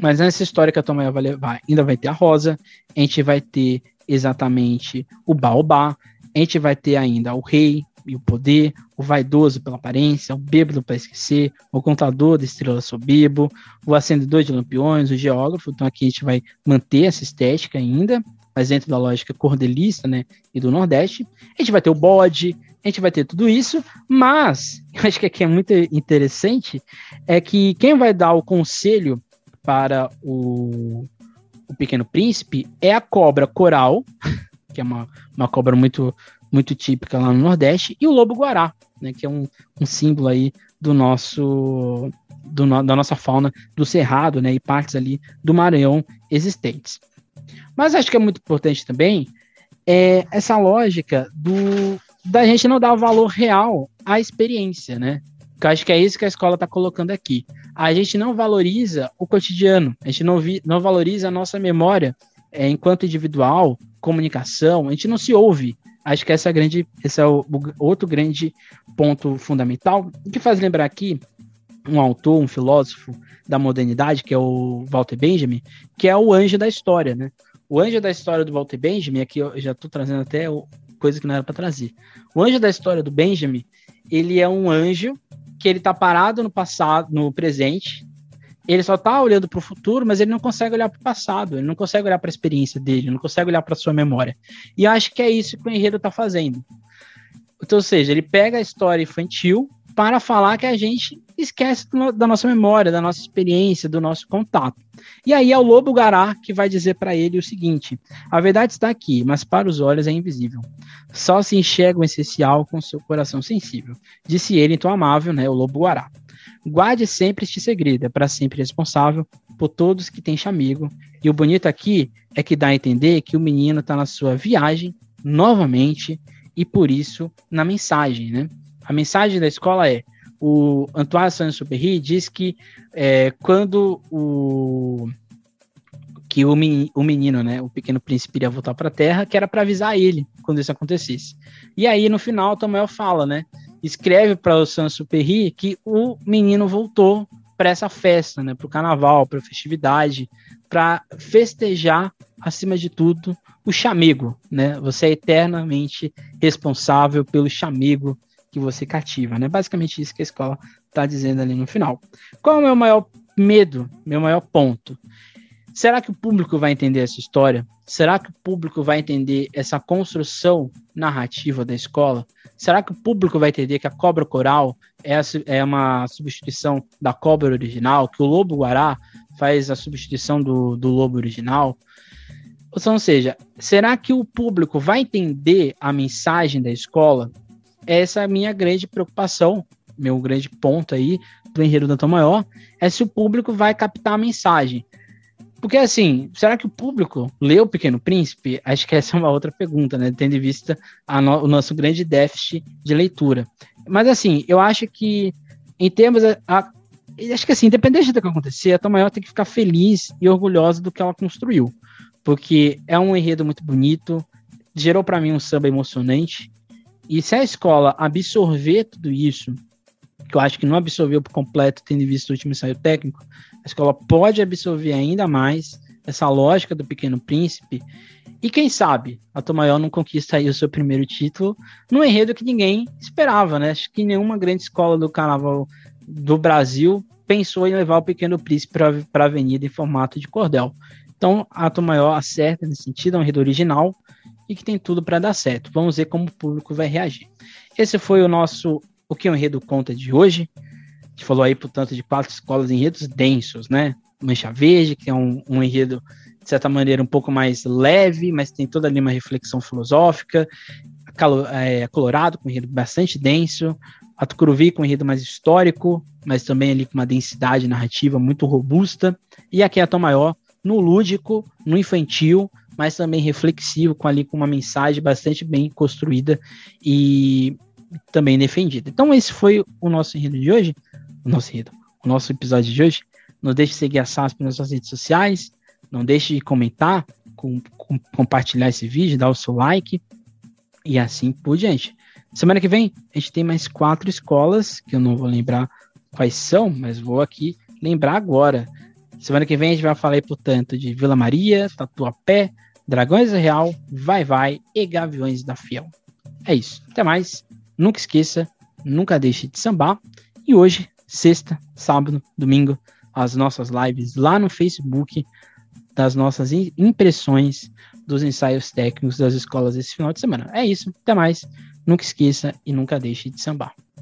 Speaker 1: Mas nessa história que a Tomaia vai levar, ainda vai ter a Rosa, a gente vai ter exatamente o Baobá. A gente vai ter ainda o rei e o poder, o vaidoso pela aparência, o bêbado para esquecer, o contador de estrelas soberbo, o acendedor de lampiões, o geógrafo. Então aqui a gente vai manter essa estética ainda, mas dentro da lógica cordelista, né, e do Nordeste. A gente vai ter o bode, a gente vai ter tudo isso, mas eu acho que aqui é muito interessante é que quem vai dar o conselho para o o Pequeno Príncipe é a cobra coral, que é uma, uma cobra muito, muito típica lá no Nordeste, e o lobo guará, né, que é um, um símbolo aí do nosso do, da nossa fauna do Cerrado, né, e partes ali do Maranhão existentes. Mas acho que é muito importante também é essa lógica do da gente não dar o valor real à experiência, né? Que eu acho que é isso que a escola está colocando aqui. A gente não valoriza o cotidiano, a gente não, vi, não valoriza a nossa memória é, enquanto individual, comunicação, a gente não se ouve. Acho que essa é grande, esse é o, o outro grande ponto fundamental. Que faz lembrar aqui um autor, um filósofo da modernidade, que é o Walter Benjamin, que é o anjo da história, né? O anjo da história do Walter Benjamin, aqui eu já estou trazendo até coisa que não era para trazer. O anjo da história do Benjamin, ele é um anjo que ele tá parado no passado, no presente. Ele só tá olhando para o futuro, mas ele não consegue olhar para o passado, ele não consegue olhar para a experiência dele, não consegue olhar para sua memória. E acho que é isso que o enredo tá fazendo. Então, ou seja, ele pega a história infantil, para falar que a gente esquece da nossa memória, da nossa experiência, do nosso contato. E aí é o lobo gará que vai dizer para ele o seguinte: a verdade está aqui, mas para os olhos é invisível. Só se enxerga o essencial com seu coração sensível. Disse ele, então amável, né, o lobo guará. Guarde sempre este segredo, é para sempre responsável por todos que tem chamigo. E o bonito aqui é que dá a entender que o menino está na sua viagem novamente e por isso na mensagem, né? A mensagem da escola é o Antoine Saint-Exupéry diz que é, quando o que o, o menino, né, o pequeno príncipe iria voltar para a Terra, que era para avisar ele quando isso acontecesse. E aí no final Tomael fala, né, escreve para o Saint-Exupéry que o menino voltou para essa festa, né, para o carnaval, para a festividade, para festejar acima de tudo o chamego, né? Você é eternamente responsável pelo chamego que você cativa, né? Basicamente isso que a escola está dizendo ali no final. Qual é o meu maior medo, meu maior ponto? Será que o público vai entender essa história? Será que o público vai entender essa construção narrativa da escola? Será que o público vai entender que a cobra coral é, é uma substituição da cobra original? Que o lobo guará faz a substituição do, do lobo original? Ou seja, será que o público vai entender a mensagem da escola? Essa é a minha grande preocupação, meu grande ponto aí do Enredo da Tom Maior, é se o público vai captar a mensagem. Porque assim, será que o público leu o Pequeno Príncipe? Acho que essa é uma outra pergunta, né? Tendo em vista no, o nosso grande déficit de leitura. Mas assim, eu acho que em termos. A, a, acho que assim, independente do que acontecer, a Tom Maior tem que ficar feliz e orgulhosa do que ela construiu porque é um enredo muito bonito, gerou para mim um samba emocionante. E se a escola absorver tudo isso, que eu acho que não absorveu por completo, tendo visto o último ensaio técnico, a escola pode absorver ainda mais essa lógica do Pequeno Príncipe. E quem sabe a Tomaió não conquista aí o seu primeiro título num enredo que ninguém esperava, né? Acho que nenhuma grande escola do carnaval do Brasil pensou em levar o Pequeno Príncipe para a avenida em formato de cordel. Então, a Tom Maior acerta nesse sentido, é um enredo original e que tem tudo para dar certo. Vamos ver como o público vai reagir. Esse foi o nosso O que o enredo conta de hoje. Gente falou aí, portanto, de quatro escolas enredos densos, né? Mancha Verde, que é um, um enredo, de certa maneira, um pouco mais leve, mas tem toda ali uma reflexão filosófica. Calo, é, Colorado, com um enredo bastante denso. A Tucuruvi, com um enredo mais histórico, mas também ali com uma densidade narrativa muito robusta. E aqui a Tom Maior, no lúdico, no infantil, mas também reflexivo, com ali com uma mensagem bastante bem construída e também defendida. Então esse foi o nosso enredo de hoje, o nosso o nosso episódio de hoje. Não deixe de seguir a SASP nas suas redes sociais, não deixe de comentar, com, com, compartilhar esse vídeo, dar o seu like e assim por diante. Semana que vem a gente tem mais quatro escolas, que eu não vou lembrar quais são, mas vou aqui lembrar agora. Semana que vem a gente vai falar portanto, de Vila Maria, Tatuapé, Dragões Real, Vai Vai e Gaviões da Fiel. É isso. Até mais. Nunca esqueça, nunca deixe de sambar. E hoje, sexta, sábado, domingo, as nossas lives lá no Facebook das nossas impressões dos ensaios técnicos das escolas esse final de semana. É isso. Até mais. Nunca esqueça e nunca deixe de sambar.